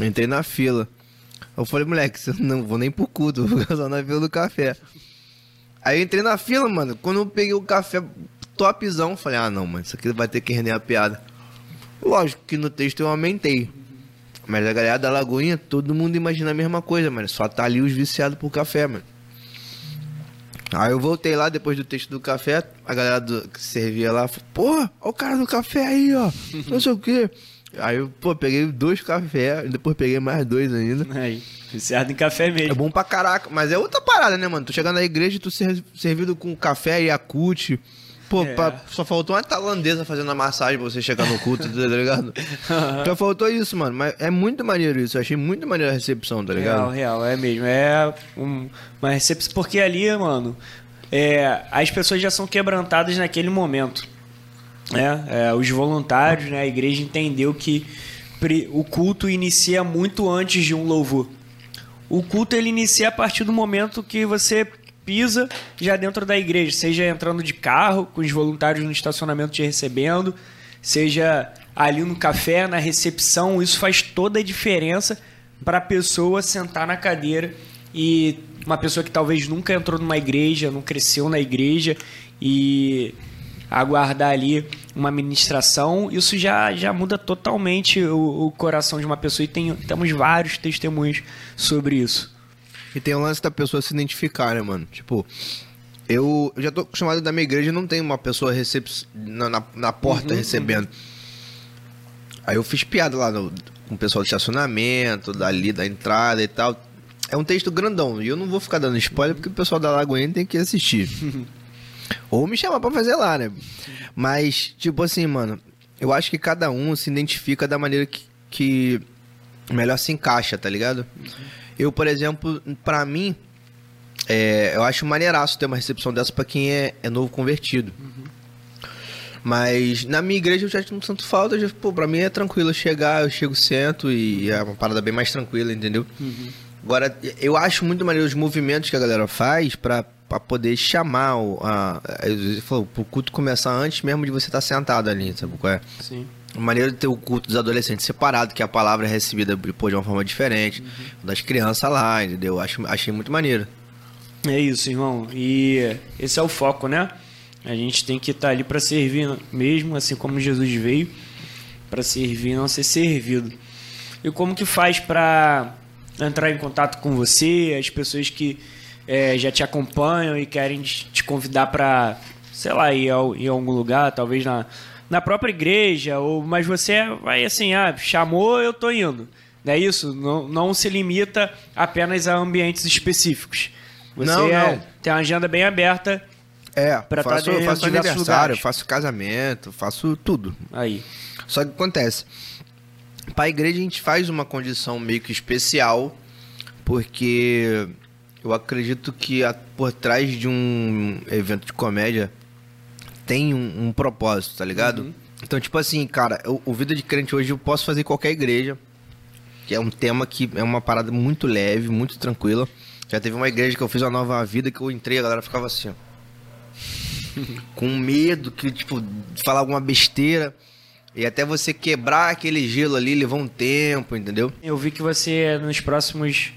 entrei na fila. Eu falei, moleque, eu não vou nem pro culto, vou só na fila do café. Aí eu entrei na fila, mano. Quando eu peguei o café topzão, falei, ah não, mano, isso aqui vai ter que render a piada. Lógico que no texto eu aumentei. Mas a galera da Lagoinha, todo mundo imagina a mesma coisa, mano. Só tá ali os viciados por café, mano. Aí eu voltei lá depois do texto do café, a galera do, que servia lá falou, porra, olha o cara do café aí, ó. Não sei o quê. Aí eu, pô, peguei dois cafés, depois peguei mais dois ainda. Aí, viciado em café mesmo. É bom pra caraca, mas é outra parada, né, mano? Tu chegando na igreja e tu ser servido com café e acute. Pô, é. pra, só faltou uma tailandesa fazendo a massagem pra você chegar no culto, tá ligado? Só faltou isso, mano. Mas é muito maneiro isso. Eu achei muito maneiro a recepção, tá ligado? Real, real, é mesmo. É um, uma recepção. Porque ali, mano, é, as pessoas já são quebrantadas naquele momento. Né? É, os voluntários, né? A igreja entendeu que o culto inicia muito antes de um louvor. O culto ele inicia a partir do momento que você pisa já dentro da igreja, seja entrando de carro, com os voluntários no estacionamento te recebendo, seja ali no café, na recepção, isso faz toda a diferença para a pessoa sentar na cadeira e uma pessoa que talvez nunca entrou numa igreja, não cresceu na igreja e aguardar ali uma ministração, isso já, já muda totalmente o, o coração de uma pessoa e tem, temos vários testemunhos sobre isso. E tem o lance da pessoa se identificar, né, mano? Tipo, eu, eu já tô acostumado da minha igreja não tem uma pessoa recep... na, na, na porta uhum, recebendo. Uhum. Aí eu fiz piada lá no, com o pessoal do estacionamento, dali da entrada e tal. É um texto grandão. E eu não vou ficar dando spoiler porque o pessoal da Lagoinha tem que assistir. Ou me chamar pra fazer lá, né? Mas, tipo assim, mano, eu acho que cada um se identifica da maneira que, que melhor se encaixa, tá ligado? Uhum. Eu, por exemplo, para mim, é, eu acho maneiraço ter uma recepção dessa para quem é, é, novo convertido. Uhum. Mas na minha igreja eu já não sinto falta, já, pô, pra mim é tranquilo chegar, eu chego, sento e é uma parada bem mais tranquila, entendeu? Uhum. Agora, eu acho muito maneiro os movimentos que a galera faz para para poder chamar o, a, a, o culto começar antes mesmo de você estar tá sentado ali, sabe qual é? Sim maneira de ter o culto dos adolescentes separado, que a palavra é recebida pô, de uma forma diferente, uhum. das crianças lá, entendeu? Acho, achei muito maneiro. É isso, irmão. E esse é o foco, né? A gente tem que estar tá ali para servir mesmo, assim como Jesus veio, para servir, não ser servido. E como que faz para entrar em contato com você, as pessoas que é, já te acompanham e querem te convidar para, sei lá, ir, ao, ir a algum lugar, talvez na, na própria igreja, ou mas você vai assim, ah, chamou, eu tô indo. Não é isso? Não, não se limita apenas a ambientes específicos. Você não, é, não. tem uma agenda bem aberta. É, pra faço, eu faço aniversário, lugares. faço casamento, faço tudo. Aí. Só que acontece, para a igreja a gente faz uma condição meio que especial, porque eu acredito que por trás de um evento de comédia tem um, um propósito, tá ligado? Uhum. Então, tipo assim, cara, o, o Vida de Crente hoje eu posso fazer em qualquer igreja, que é um tema que é uma parada muito leve, muito tranquila. Já teve uma igreja que eu fiz uma nova vida que eu entrei, a galera ficava assim, ó. com medo que, tipo, de falar alguma besteira. E até você quebrar aquele gelo ali levou um tempo, entendeu? Eu vi que você, nos próximos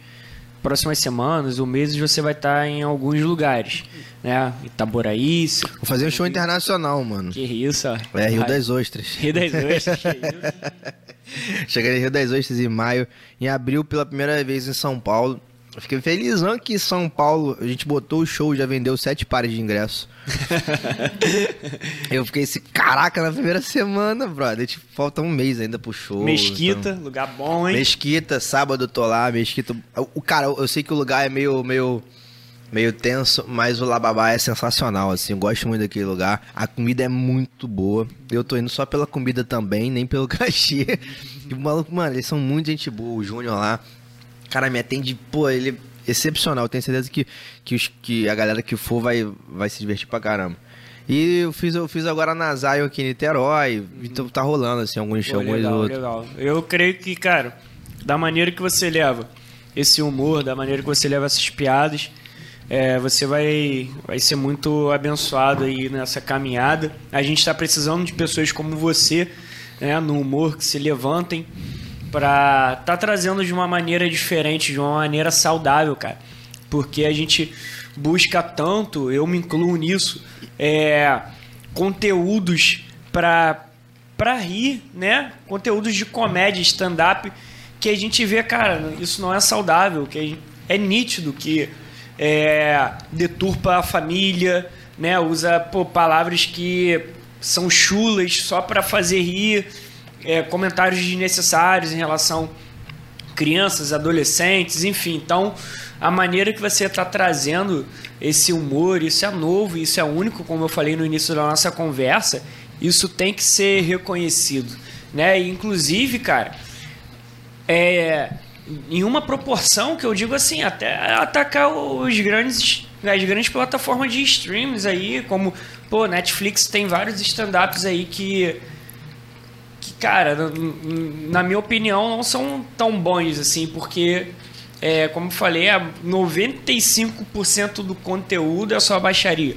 próximas semanas ou meses, você vai estar em alguns lugares, né? Itaboraí. Vou fazer um show internacional, mano. Que isso, ó. É, Rio das Ostras. Rio das Ostras, que isso. Cheguei em Rio das Ostras em maio. Em abril, pela primeira vez em São Paulo. Fiquei felizão que São Paulo, a gente botou o show, já vendeu sete pares de ingresso. eu fiquei assim, caraca, na primeira semana, brother. Tipo, falta um mês ainda pro show. Mesquita, então... lugar bom, hein? Mesquita, sábado eu tô lá, Mesquita. O cara, eu sei que o lugar é meio, meio, meio tenso, mas o Lababá é sensacional, assim. Eu gosto muito daquele lugar. A comida é muito boa. Eu tô indo só pela comida também, nem pelo cachê. E o maluco, mano, eles são muito gente boa. O Júnior lá, cara me atende, pô, ele é excepcional. Eu tenho certeza que, que, os, que a galera que for vai, vai se divertir pra caramba. E eu fiz, eu fiz agora na Zion aqui em Niterói, então tá rolando assim alguns shows, alguns legal, outros. Legal. Eu creio que, cara, da maneira que você leva esse humor, da maneira que você leva essas piadas, é, você vai, vai ser muito abençoado aí nessa caminhada. A gente está precisando de pessoas como você, né, no humor, que se levantem para tá trazendo de uma maneira diferente, de uma maneira saudável, cara. Porque a gente busca tanto, eu me incluo nisso, é, conteúdos para para rir, né? Conteúdos de comédia, stand-up, que a gente vê, cara, isso não é saudável, que é nítido que é, deturpa a família, né? Usa pô, palavras que são chulas só para fazer rir é, comentários desnecessários em relação crianças, adolescentes, enfim. Então, a maneira que você está trazendo esse humor, isso é novo, isso é único, como eu falei no início da nossa conversa, isso tem que ser reconhecido, né? E, inclusive, cara, é em uma proporção que eu digo assim, até atacar os grandes as grandes plataformas de streams aí, como pô, Netflix tem vários stand-ups aí que cara, na minha opinião, não são tão bons assim, porque, é, como falei, 95% do conteúdo é só baixaria.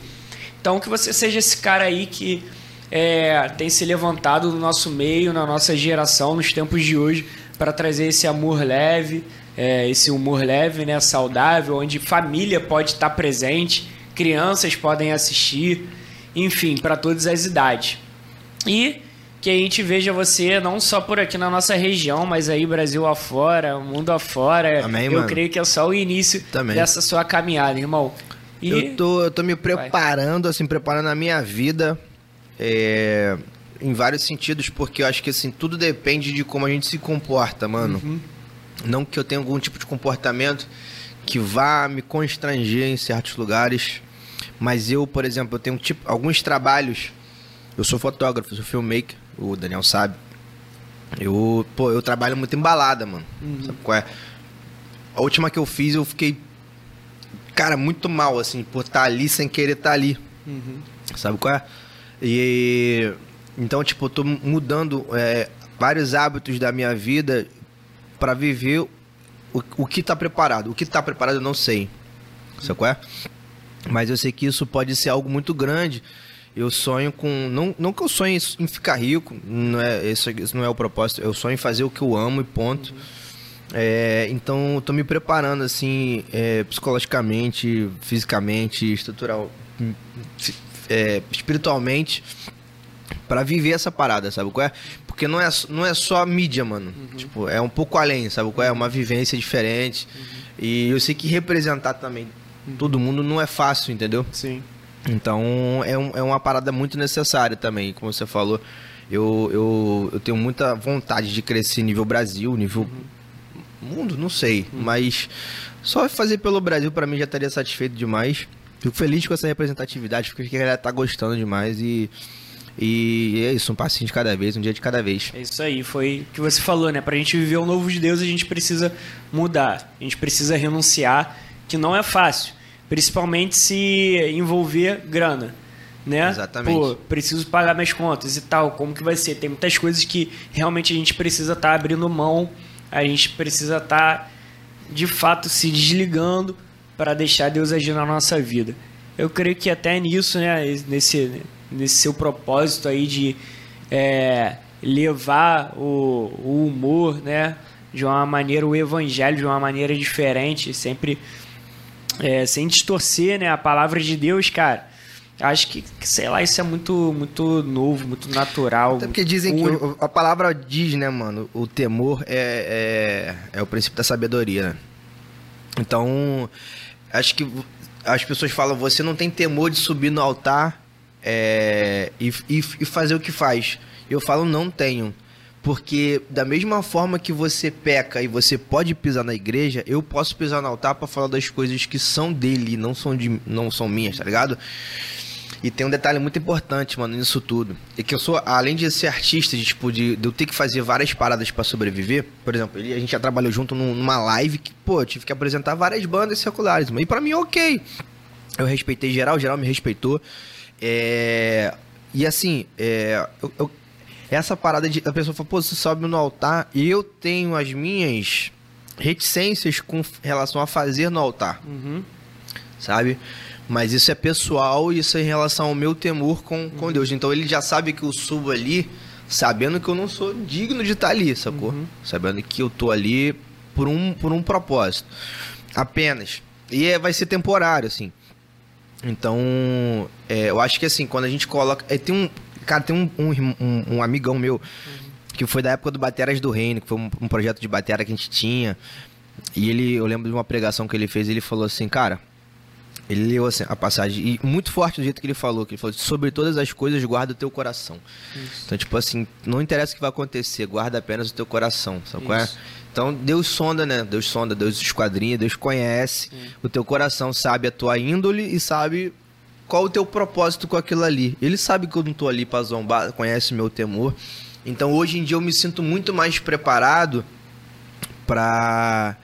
Então, que você seja esse cara aí que é, tem se levantado no nosso meio, na nossa geração, nos tempos de hoje, para trazer esse amor leve, é, esse humor leve, né, saudável, onde família pode estar presente, crianças podem assistir, enfim, para todas as idades. E que a gente veja você não só por aqui na nossa região, mas aí Brasil afora, mundo afora. Amém, eu mano. creio que é só o início Também. dessa sua caminhada, irmão. E... Eu, tô, eu tô me preparando, Vai. assim, preparando a minha vida é, em vários sentidos, porque eu acho que assim, tudo depende de como a gente se comporta, mano. Uhum. Não que eu tenha algum tipo de comportamento que vá me constranger em certos lugares, mas eu, por exemplo, eu tenho tipo, alguns trabalhos. Eu sou fotógrafo, sou filmmaker o Daniel sabe. Eu, pô, eu trabalho muito em balada, mano. Uhum. Sabe qual é? A última que eu fiz, eu fiquei, cara, muito mal, assim, por estar tá ali sem querer estar tá ali. Uhum. Sabe qual é? E. Então, tipo, eu tô mudando é, vários hábitos da minha vida para viver o, o que tá preparado. O que tá preparado eu não sei. Sabe qual é? Mas eu sei que isso pode ser algo muito grande eu sonho com. Não, não que eu sonhe em ficar rico, não é, esse, esse não é o propósito. Eu sonho em fazer o que eu amo e ponto. Uhum. É, então, tô me preparando, assim, é, psicologicamente, fisicamente, estrutural, é, espiritualmente, para viver essa parada, sabe qual é? Porque não é, não é só mídia, mano. Uhum. Tipo, é um pouco além, sabe qual é? É uma vivência diferente. Uhum. E eu sei que representar também uhum. todo mundo não é fácil, entendeu? Sim. Então, é, um, é uma parada muito necessária também, como você falou. Eu, eu, eu tenho muita vontade de crescer nível Brasil, nível uhum. mundo, não sei. Uhum. Mas só fazer pelo Brasil para mim já estaria satisfeito demais. Fico feliz com essa representatividade, porque a galera tá gostando demais e. E é isso, um passinho de cada vez, um dia de cada vez. É isso aí, foi o que você falou, né? Pra gente viver o novo de Deus, a gente precisa mudar. A gente precisa renunciar, que não é fácil. Principalmente se envolver grana né? Exatamente. Pô, preciso pagar minhas contas e tal, como que vai ser? Tem muitas coisas que realmente a gente precisa estar tá abrindo mão, a gente precisa estar tá, de fato se desligando para deixar Deus agir na nossa vida. Eu creio que até nisso, né, nesse, nesse seu propósito aí de é, levar o, o humor, né, de uma maneira, o evangelho de uma maneira diferente, sempre é, sem distorcer, né, a palavra de Deus, cara Acho que, sei lá, isso é muito, muito novo, muito natural. Até porque dizem que o, a palavra diz, né, mano? O temor é, é, é o princípio da sabedoria, né? Então, acho que as pessoas falam, você não tem temor de subir no altar é, e, e, e fazer o que faz. Eu falo, não tenho. Porque da mesma forma que você peca e você pode pisar na igreja, eu posso pisar no altar para falar das coisas que são dele, não são de não são minhas, tá ligado? E tem um detalhe muito importante, mano, nisso tudo. É que eu sou, além de ser artista, de, tipo, de, de eu ter que fazer várias paradas para sobreviver, por exemplo, a gente já trabalhou junto numa live que, pô, eu tive que apresentar várias bandas seculares. E pra mim, ok. Eu respeitei geral, geral me respeitou. É... E assim, é... Eu, eu... essa parada de a pessoa fala, pô, você sobe no altar e eu tenho as minhas reticências com relação a fazer no altar. Uhum. Sabe? Mas isso é pessoal isso é em relação ao meu temor com, com uhum. Deus. Então ele já sabe que eu subo ali sabendo que eu não sou digno de estar ali, sacou? Uhum. Sabendo que eu tô ali por um, por um propósito. Apenas. E é, vai ser temporário, assim. Então, é, eu acho que assim, quando a gente coloca. É, tem um. Cara, tem um, um, um, amigão meu uhum. que foi da época do Bateras do Reino, que foi um, um projeto de batera que a gente tinha. E ele, eu lembro de uma pregação que ele fez, ele falou assim, cara, ele leu assim, a passagem, e muito forte do jeito que ele falou, que ele falou, sobre todas as coisas, guarda o teu coração. Isso. Então, tipo assim, não interessa o que vai acontecer, guarda apenas o teu coração, sabe qual é? Então, Deus sonda, né? Deus sonda, Deus esquadrinha, Deus conhece Sim. o teu coração, sabe a tua índole e sabe qual o teu propósito com aquilo ali. Ele sabe que eu não tô ali para zombar, conhece o meu temor. Então, hoje em dia eu me sinto muito mais preparado para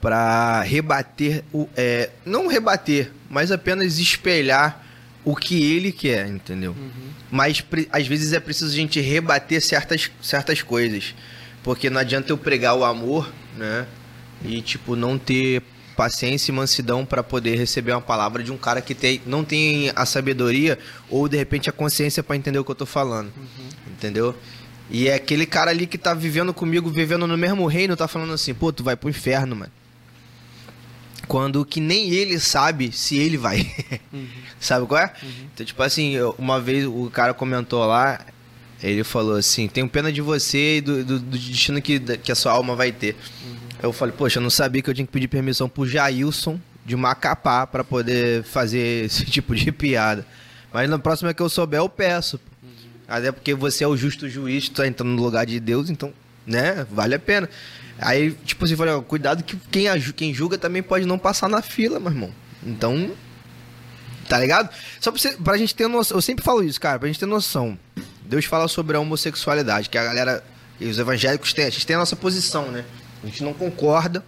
para rebater o é, não rebater, mas apenas espelhar o que ele quer, entendeu? Uhum. Mas às vezes é preciso a gente rebater certas, certas coisas. Porque não adianta eu pregar o amor, né? E, tipo, não ter paciência e mansidão para poder receber uma palavra de um cara que tem, não tem a sabedoria ou, de repente, a consciência para entender o que eu tô falando. Uhum. Entendeu? E é aquele cara ali que tá vivendo comigo, vivendo no mesmo reino, tá falando assim, pô, tu vai pro inferno, mano quando que nem ele sabe se ele vai. Uhum. sabe qual é? Uhum. Então, tipo assim, uma vez o cara comentou lá, ele falou assim: tenho pena de você e do, do, do destino que, que a sua alma vai ter. Eu falei, poxa, eu não sabia que eu tinha que pedir permissão pro Jailson de Macapá para poder fazer esse tipo de piada. Mas na próxima que eu souber, eu peço. Uhum. Até porque você é o justo juiz, tu tá entrando no lugar de Deus, então, né, vale a pena. Aí, tipo assim, falei, ó, cuidado que quem, quem julga também pode não passar na fila, meu irmão. Então, tá ligado? Só pra, você, pra gente ter noção, eu sempre falo isso, cara, pra gente ter noção. Deus fala sobre a homossexualidade, que a galera, os evangélicos têm, a gente tem a nossa posição, né? A gente não concorda,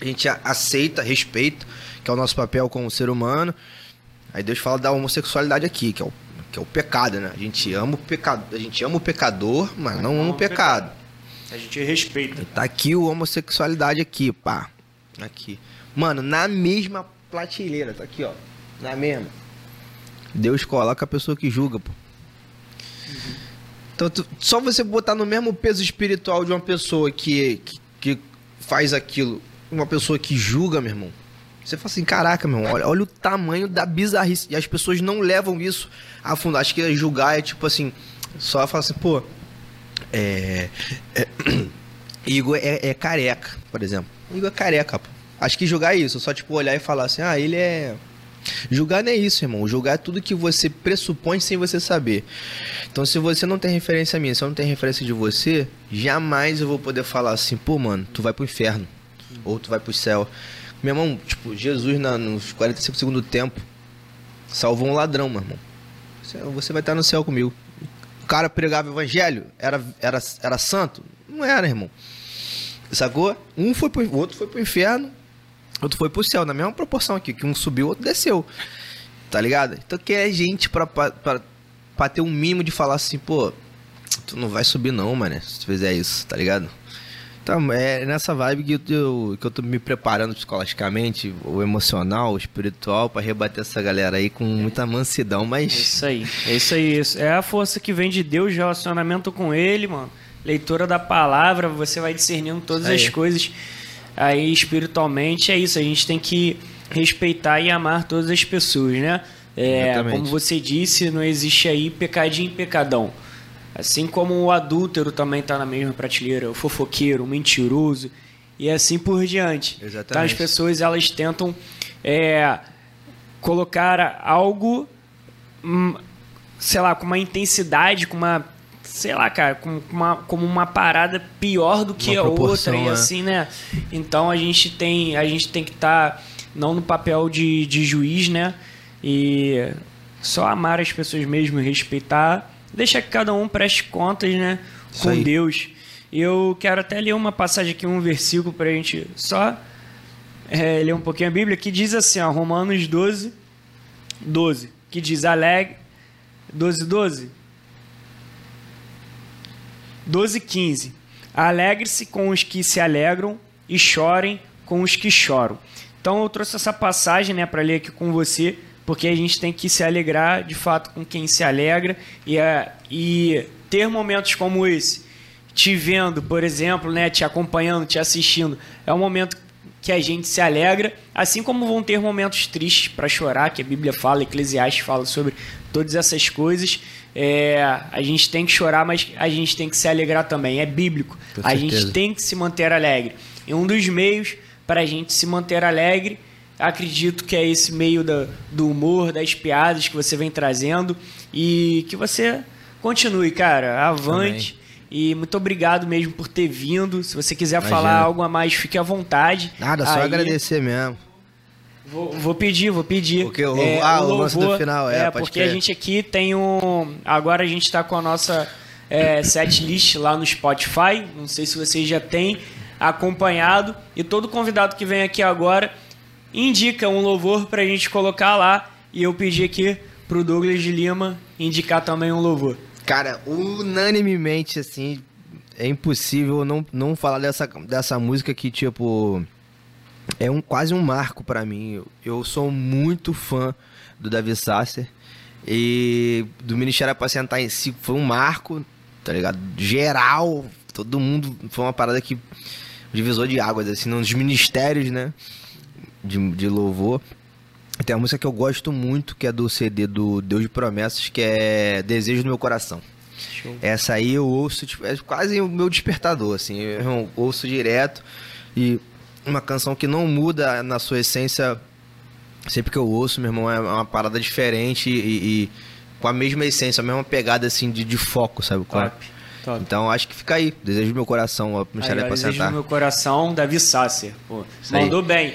a gente aceita, respeita, que é o nosso papel como ser humano. Aí Deus fala da homossexualidade aqui, que é o, que é o pecado, né? A gente ama o pecado, a gente ama o pecador, mas não ama o pecado. A gente respeita. Tá aqui o homossexualidade aqui, pá. Aqui. Mano, na mesma prateleira, tá aqui, ó. Na mesma. Deus coloca a pessoa que julga, pô. Uhum. Então, tu, só você botar no mesmo peso espiritual de uma pessoa que, que, que faz aquilo, uma pessoa que julga, meu irmão, você fala assim, caraca, meu irmão, olha, olha o tamanho da bizarrice. E as pessoas não levam isso a fundo. Acho que julgar é tipo assim, só falar assim, pô, é. é Igor é, é, careca, por exemplo. Igor é careca, pô. Acho que julgar é isso, só tipo olhar e falar assim, ah, ele é. Julgar não é isso, irmão. Julgar é tudo que você pressupõe sem você saber. Então, se você não tem referência minha, se eu não tenho referência de você, jamais eu vou poder falar assim, pô, mano, tu vai pro inferno. Ou tu vai pro céu. Meu irmão, tipo, Jesus na, nos 45 segundos do tempo salvou um ladrão, meu irmão. Você vai estar no céu comigo. O cara pregava o evangelho, era, era, era santo? Não era, irmão. Sacou? Um foi pro, o outro foi pro inferno, outro foi pro céu, na mesma proporção aqui, que um subiu, o outro desceu. Tá ligado? Então que é gente pra, pra, pra, pra ter um mínimo de falar assim, pô, tu não vai subir não, mano, se tu fizer isso, tá ligado? Então, é nessa vibe que eu, que eu tô me preparando psicologicamente, o emocional, o espiritual, para rebater essa galera aí com muita mansidão, mas. É isso aí, é isso aí. Isso. É a força que vem de Deus, relacionamento com Ele, mano. Leitura da palavra, você vai discernindo todas as coisas aí espiritualmente. É isso, a gente tem que respeitar e amar todas as pessoas, né? É, como você disse, não existe aí pecadinho e pecadão. Assim como o adúltero também está na mesma prateleira, o fofoqueiro, o mentiroso e assim por diante. Exatamente. Então as pessoas elas tentam é, colocar algo, hum, sei lá, com uma intensidade, com uma, sei lá, cara, com uma, como uma parada pior do que a outra e é. assim, né? Então a gente tem, a gente tem que estar tá, não no papel de, de juiz, né? E só amar as pessoas mesmo, respeitar deixa que cada um preste contas, né? Isso com aí. Deus. Eu quero até ler uma passagem aqui, um versículo para a gente só é, ler um pouquinho a Bíblia, que diz assim, ó, Romanos 12, 12, que diz alegre, 12, 12, 12, 15. Alegre-se com os que se alegram e chorem com os que choram. Então eu trouxe essa passagem né, para ler aqui com você porque a gente tem que se alegrar de fato com quem se alegra e, é, e ter momentos como esse, te vendo, por exemplo, né, te acompanhando, te assistindo, é um momento que a gente se alegra, assim como vão ter momentos tristes para chorar, que a Bíblia fala, Eclesiastes fala sobre todas essas coisas. É, a gente tem que chorar, mas a gente tem que se alegrar também. É bíblico. A gente tem que se manter alegre. E um dos meios para a gente se manter alegre acredito que é esse meio da, do humor, das piadas que você vem trazendo e que você continue, cara, avante. Também. E muito obrigado mesmo por ter vindo. Se você quiser Imagina. falar algo a mais, fique à vontade. Nada, só Aí, agradecer mesmo. Vou, vou, pedir, vou pedir. Porque o, é, ah, o, louvor, do final, é. é porque a gente aqui tem um. Agora a gente está com a nossa é, set list lá no Spotify. Não sei se vocês já têm acompanhado. E todo convidado que vem aqui agora indica um louvor para a gente colocar lá. E eu pedi aqui pro Douglas de Lima indicar também um louvor. Cara, unanimemente, assim, é impossível não, não falar dessa, dessa música que, tipo, é um, quase um marco para mim. Eu, eu, sou muito fã do Davi Sasser e do Ministério Apacentar em si foi um marco, tá ligado? Geral, todo mundo, foi uma parada que divisor de águas, assim, nos ministérios, né? de, de louvor. Tem uma música que eu gosto muito, que é do CD do Deus de Promessas, que é Desejo do Meu Coração. Show. Essa aí eu ouço, tipo, é quase o meu despertador, assim. Eu ouço direto e uma canção que não muda na sua essência. Sempre que eu ouço, meu irmão, é uma parada diferente e, e com a mesma essência, a mesma pegada, assim, de, de foco, sabe? Top. Top. Então acho que fica aí. Desejo do meu coração, ó, Aí, Desejo do meu coração, Davi Sasser. Pô, mandou bem.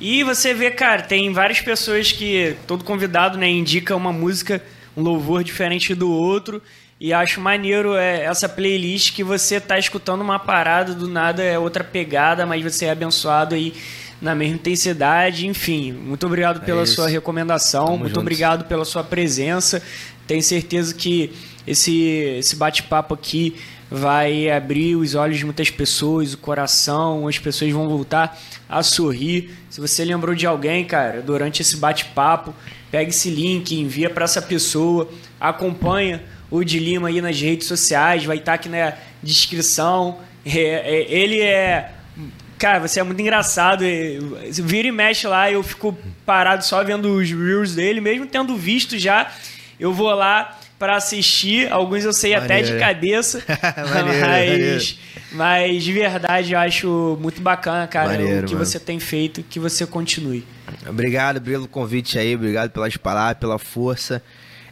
E você vê, cara, tem várias pessoas que todo convidado, né, indica uma música, um louvor diferente do outro. E acho maneiro é, essa playlist que você tá escutando uma parada, do nada é outra pegada, mas você é abençoado aí na mesma intensidade. Enfim, muito obrigado pela é sua recomendação, Tamo muito junto. obrigado pela sua presença. Tenho certeza que esse, esse bate-papo aqui vai abrir os olhos de muitas pessoas, o coração, as pessoas vão voltar a sorrir. Se você lembrou de alguém, cara, durante esse bate-papo, pega esse link, envia para essa pessoa, acompanha o de Lima aí nas redes sociais, vai estar tá aqui na descrição. É, é, ele é Cara, você é muito engraçado. Vira e mexe lá, eu fico parado só vendo os reels dele, mesmo tendo visto já. Eu vou lá para assistir. Alguns eu sei maneiro. até de cabeça. maneiro, mas, maneiro. mas de verdade eu acho muito bacana, cara, o que mano. você tem feito, que você continue. Obrigado pelo convite aí, obrigado pelas palavras, pela força.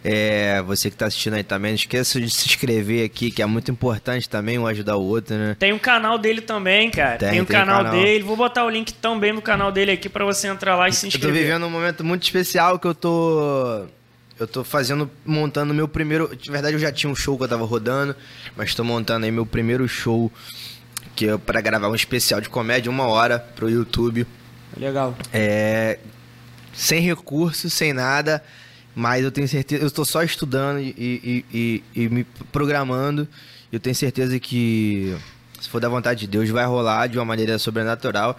É, você que está assistindo aí também, não esqueça de se inscrever aqui, que é muito importante também um ajudar o outro, né? Tem o um canal dele também, cara. Tem, tem o um canal, canal, dele. Vou botar o link também no canal dele aqui para você entrar lá e se inscrever. Eu tô vivendo um momento muito especial que eu tô eu tô fazendo, montando meu primeiro. De verdade, eu já tinha um show que eu tava rodando, mas tô montando aí meu primeiro show que é para gravar um especial de comédia, uma hora pro YouTube. Legal. É. Sem recurso, sem nada. Mas eu tenho certeza, eu estou só estudando e, e, e, e, me programando. Eu tenho certeza que, se for da vontade de Deus, vai rolar de uma maneira sobrenatural.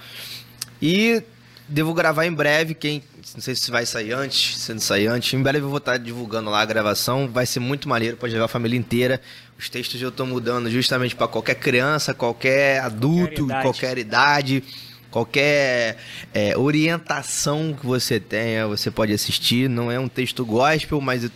E devo gravar em breve. Quem, não sei se vai sair antes, se não sair antes. Em breve eu vou estar divulgando lá a gravação. Vai ser muito maneiro, pode levar a família inteira. Os textos eu estou mudando justamente para qualquer criança, qualquer adulto, qualquer idade. Qualquer idade qualquer é, orientação que você tenha, você pode assistir. Não é um texto gospel, mas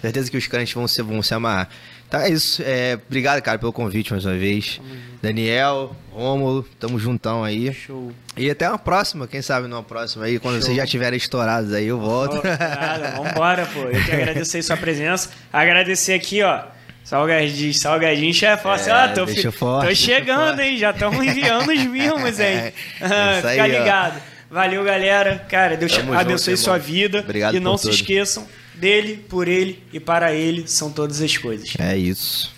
certeza que os crentes vão se, vão se amarrar. Então é isso. É, obrigado, cara, pelo convite mais uma vez. Daniel, Rômulo, tamo juntão aí. Show. E até uma próxima, quem sabe numa próxima aí, quando Show. vocês já estiverem estourados aí, eu volto. Oh, nada, vambora, pô. Eu que agradecer sua presença. Agradecer aqui, ó Salgadinho, salgadinho, chefe. Assim, é, ah, tô, fi, forte, tô chegando, hein? Já estamos enviando os mimos, hein? É, Fica aí, ligado. Ó. Valeu, galera. Cara, Deus Tamo abençoe junto, sua vida. Obrigado E não se tudo. esqueçam dele, por ele e para ele são todas as coisas. É isso.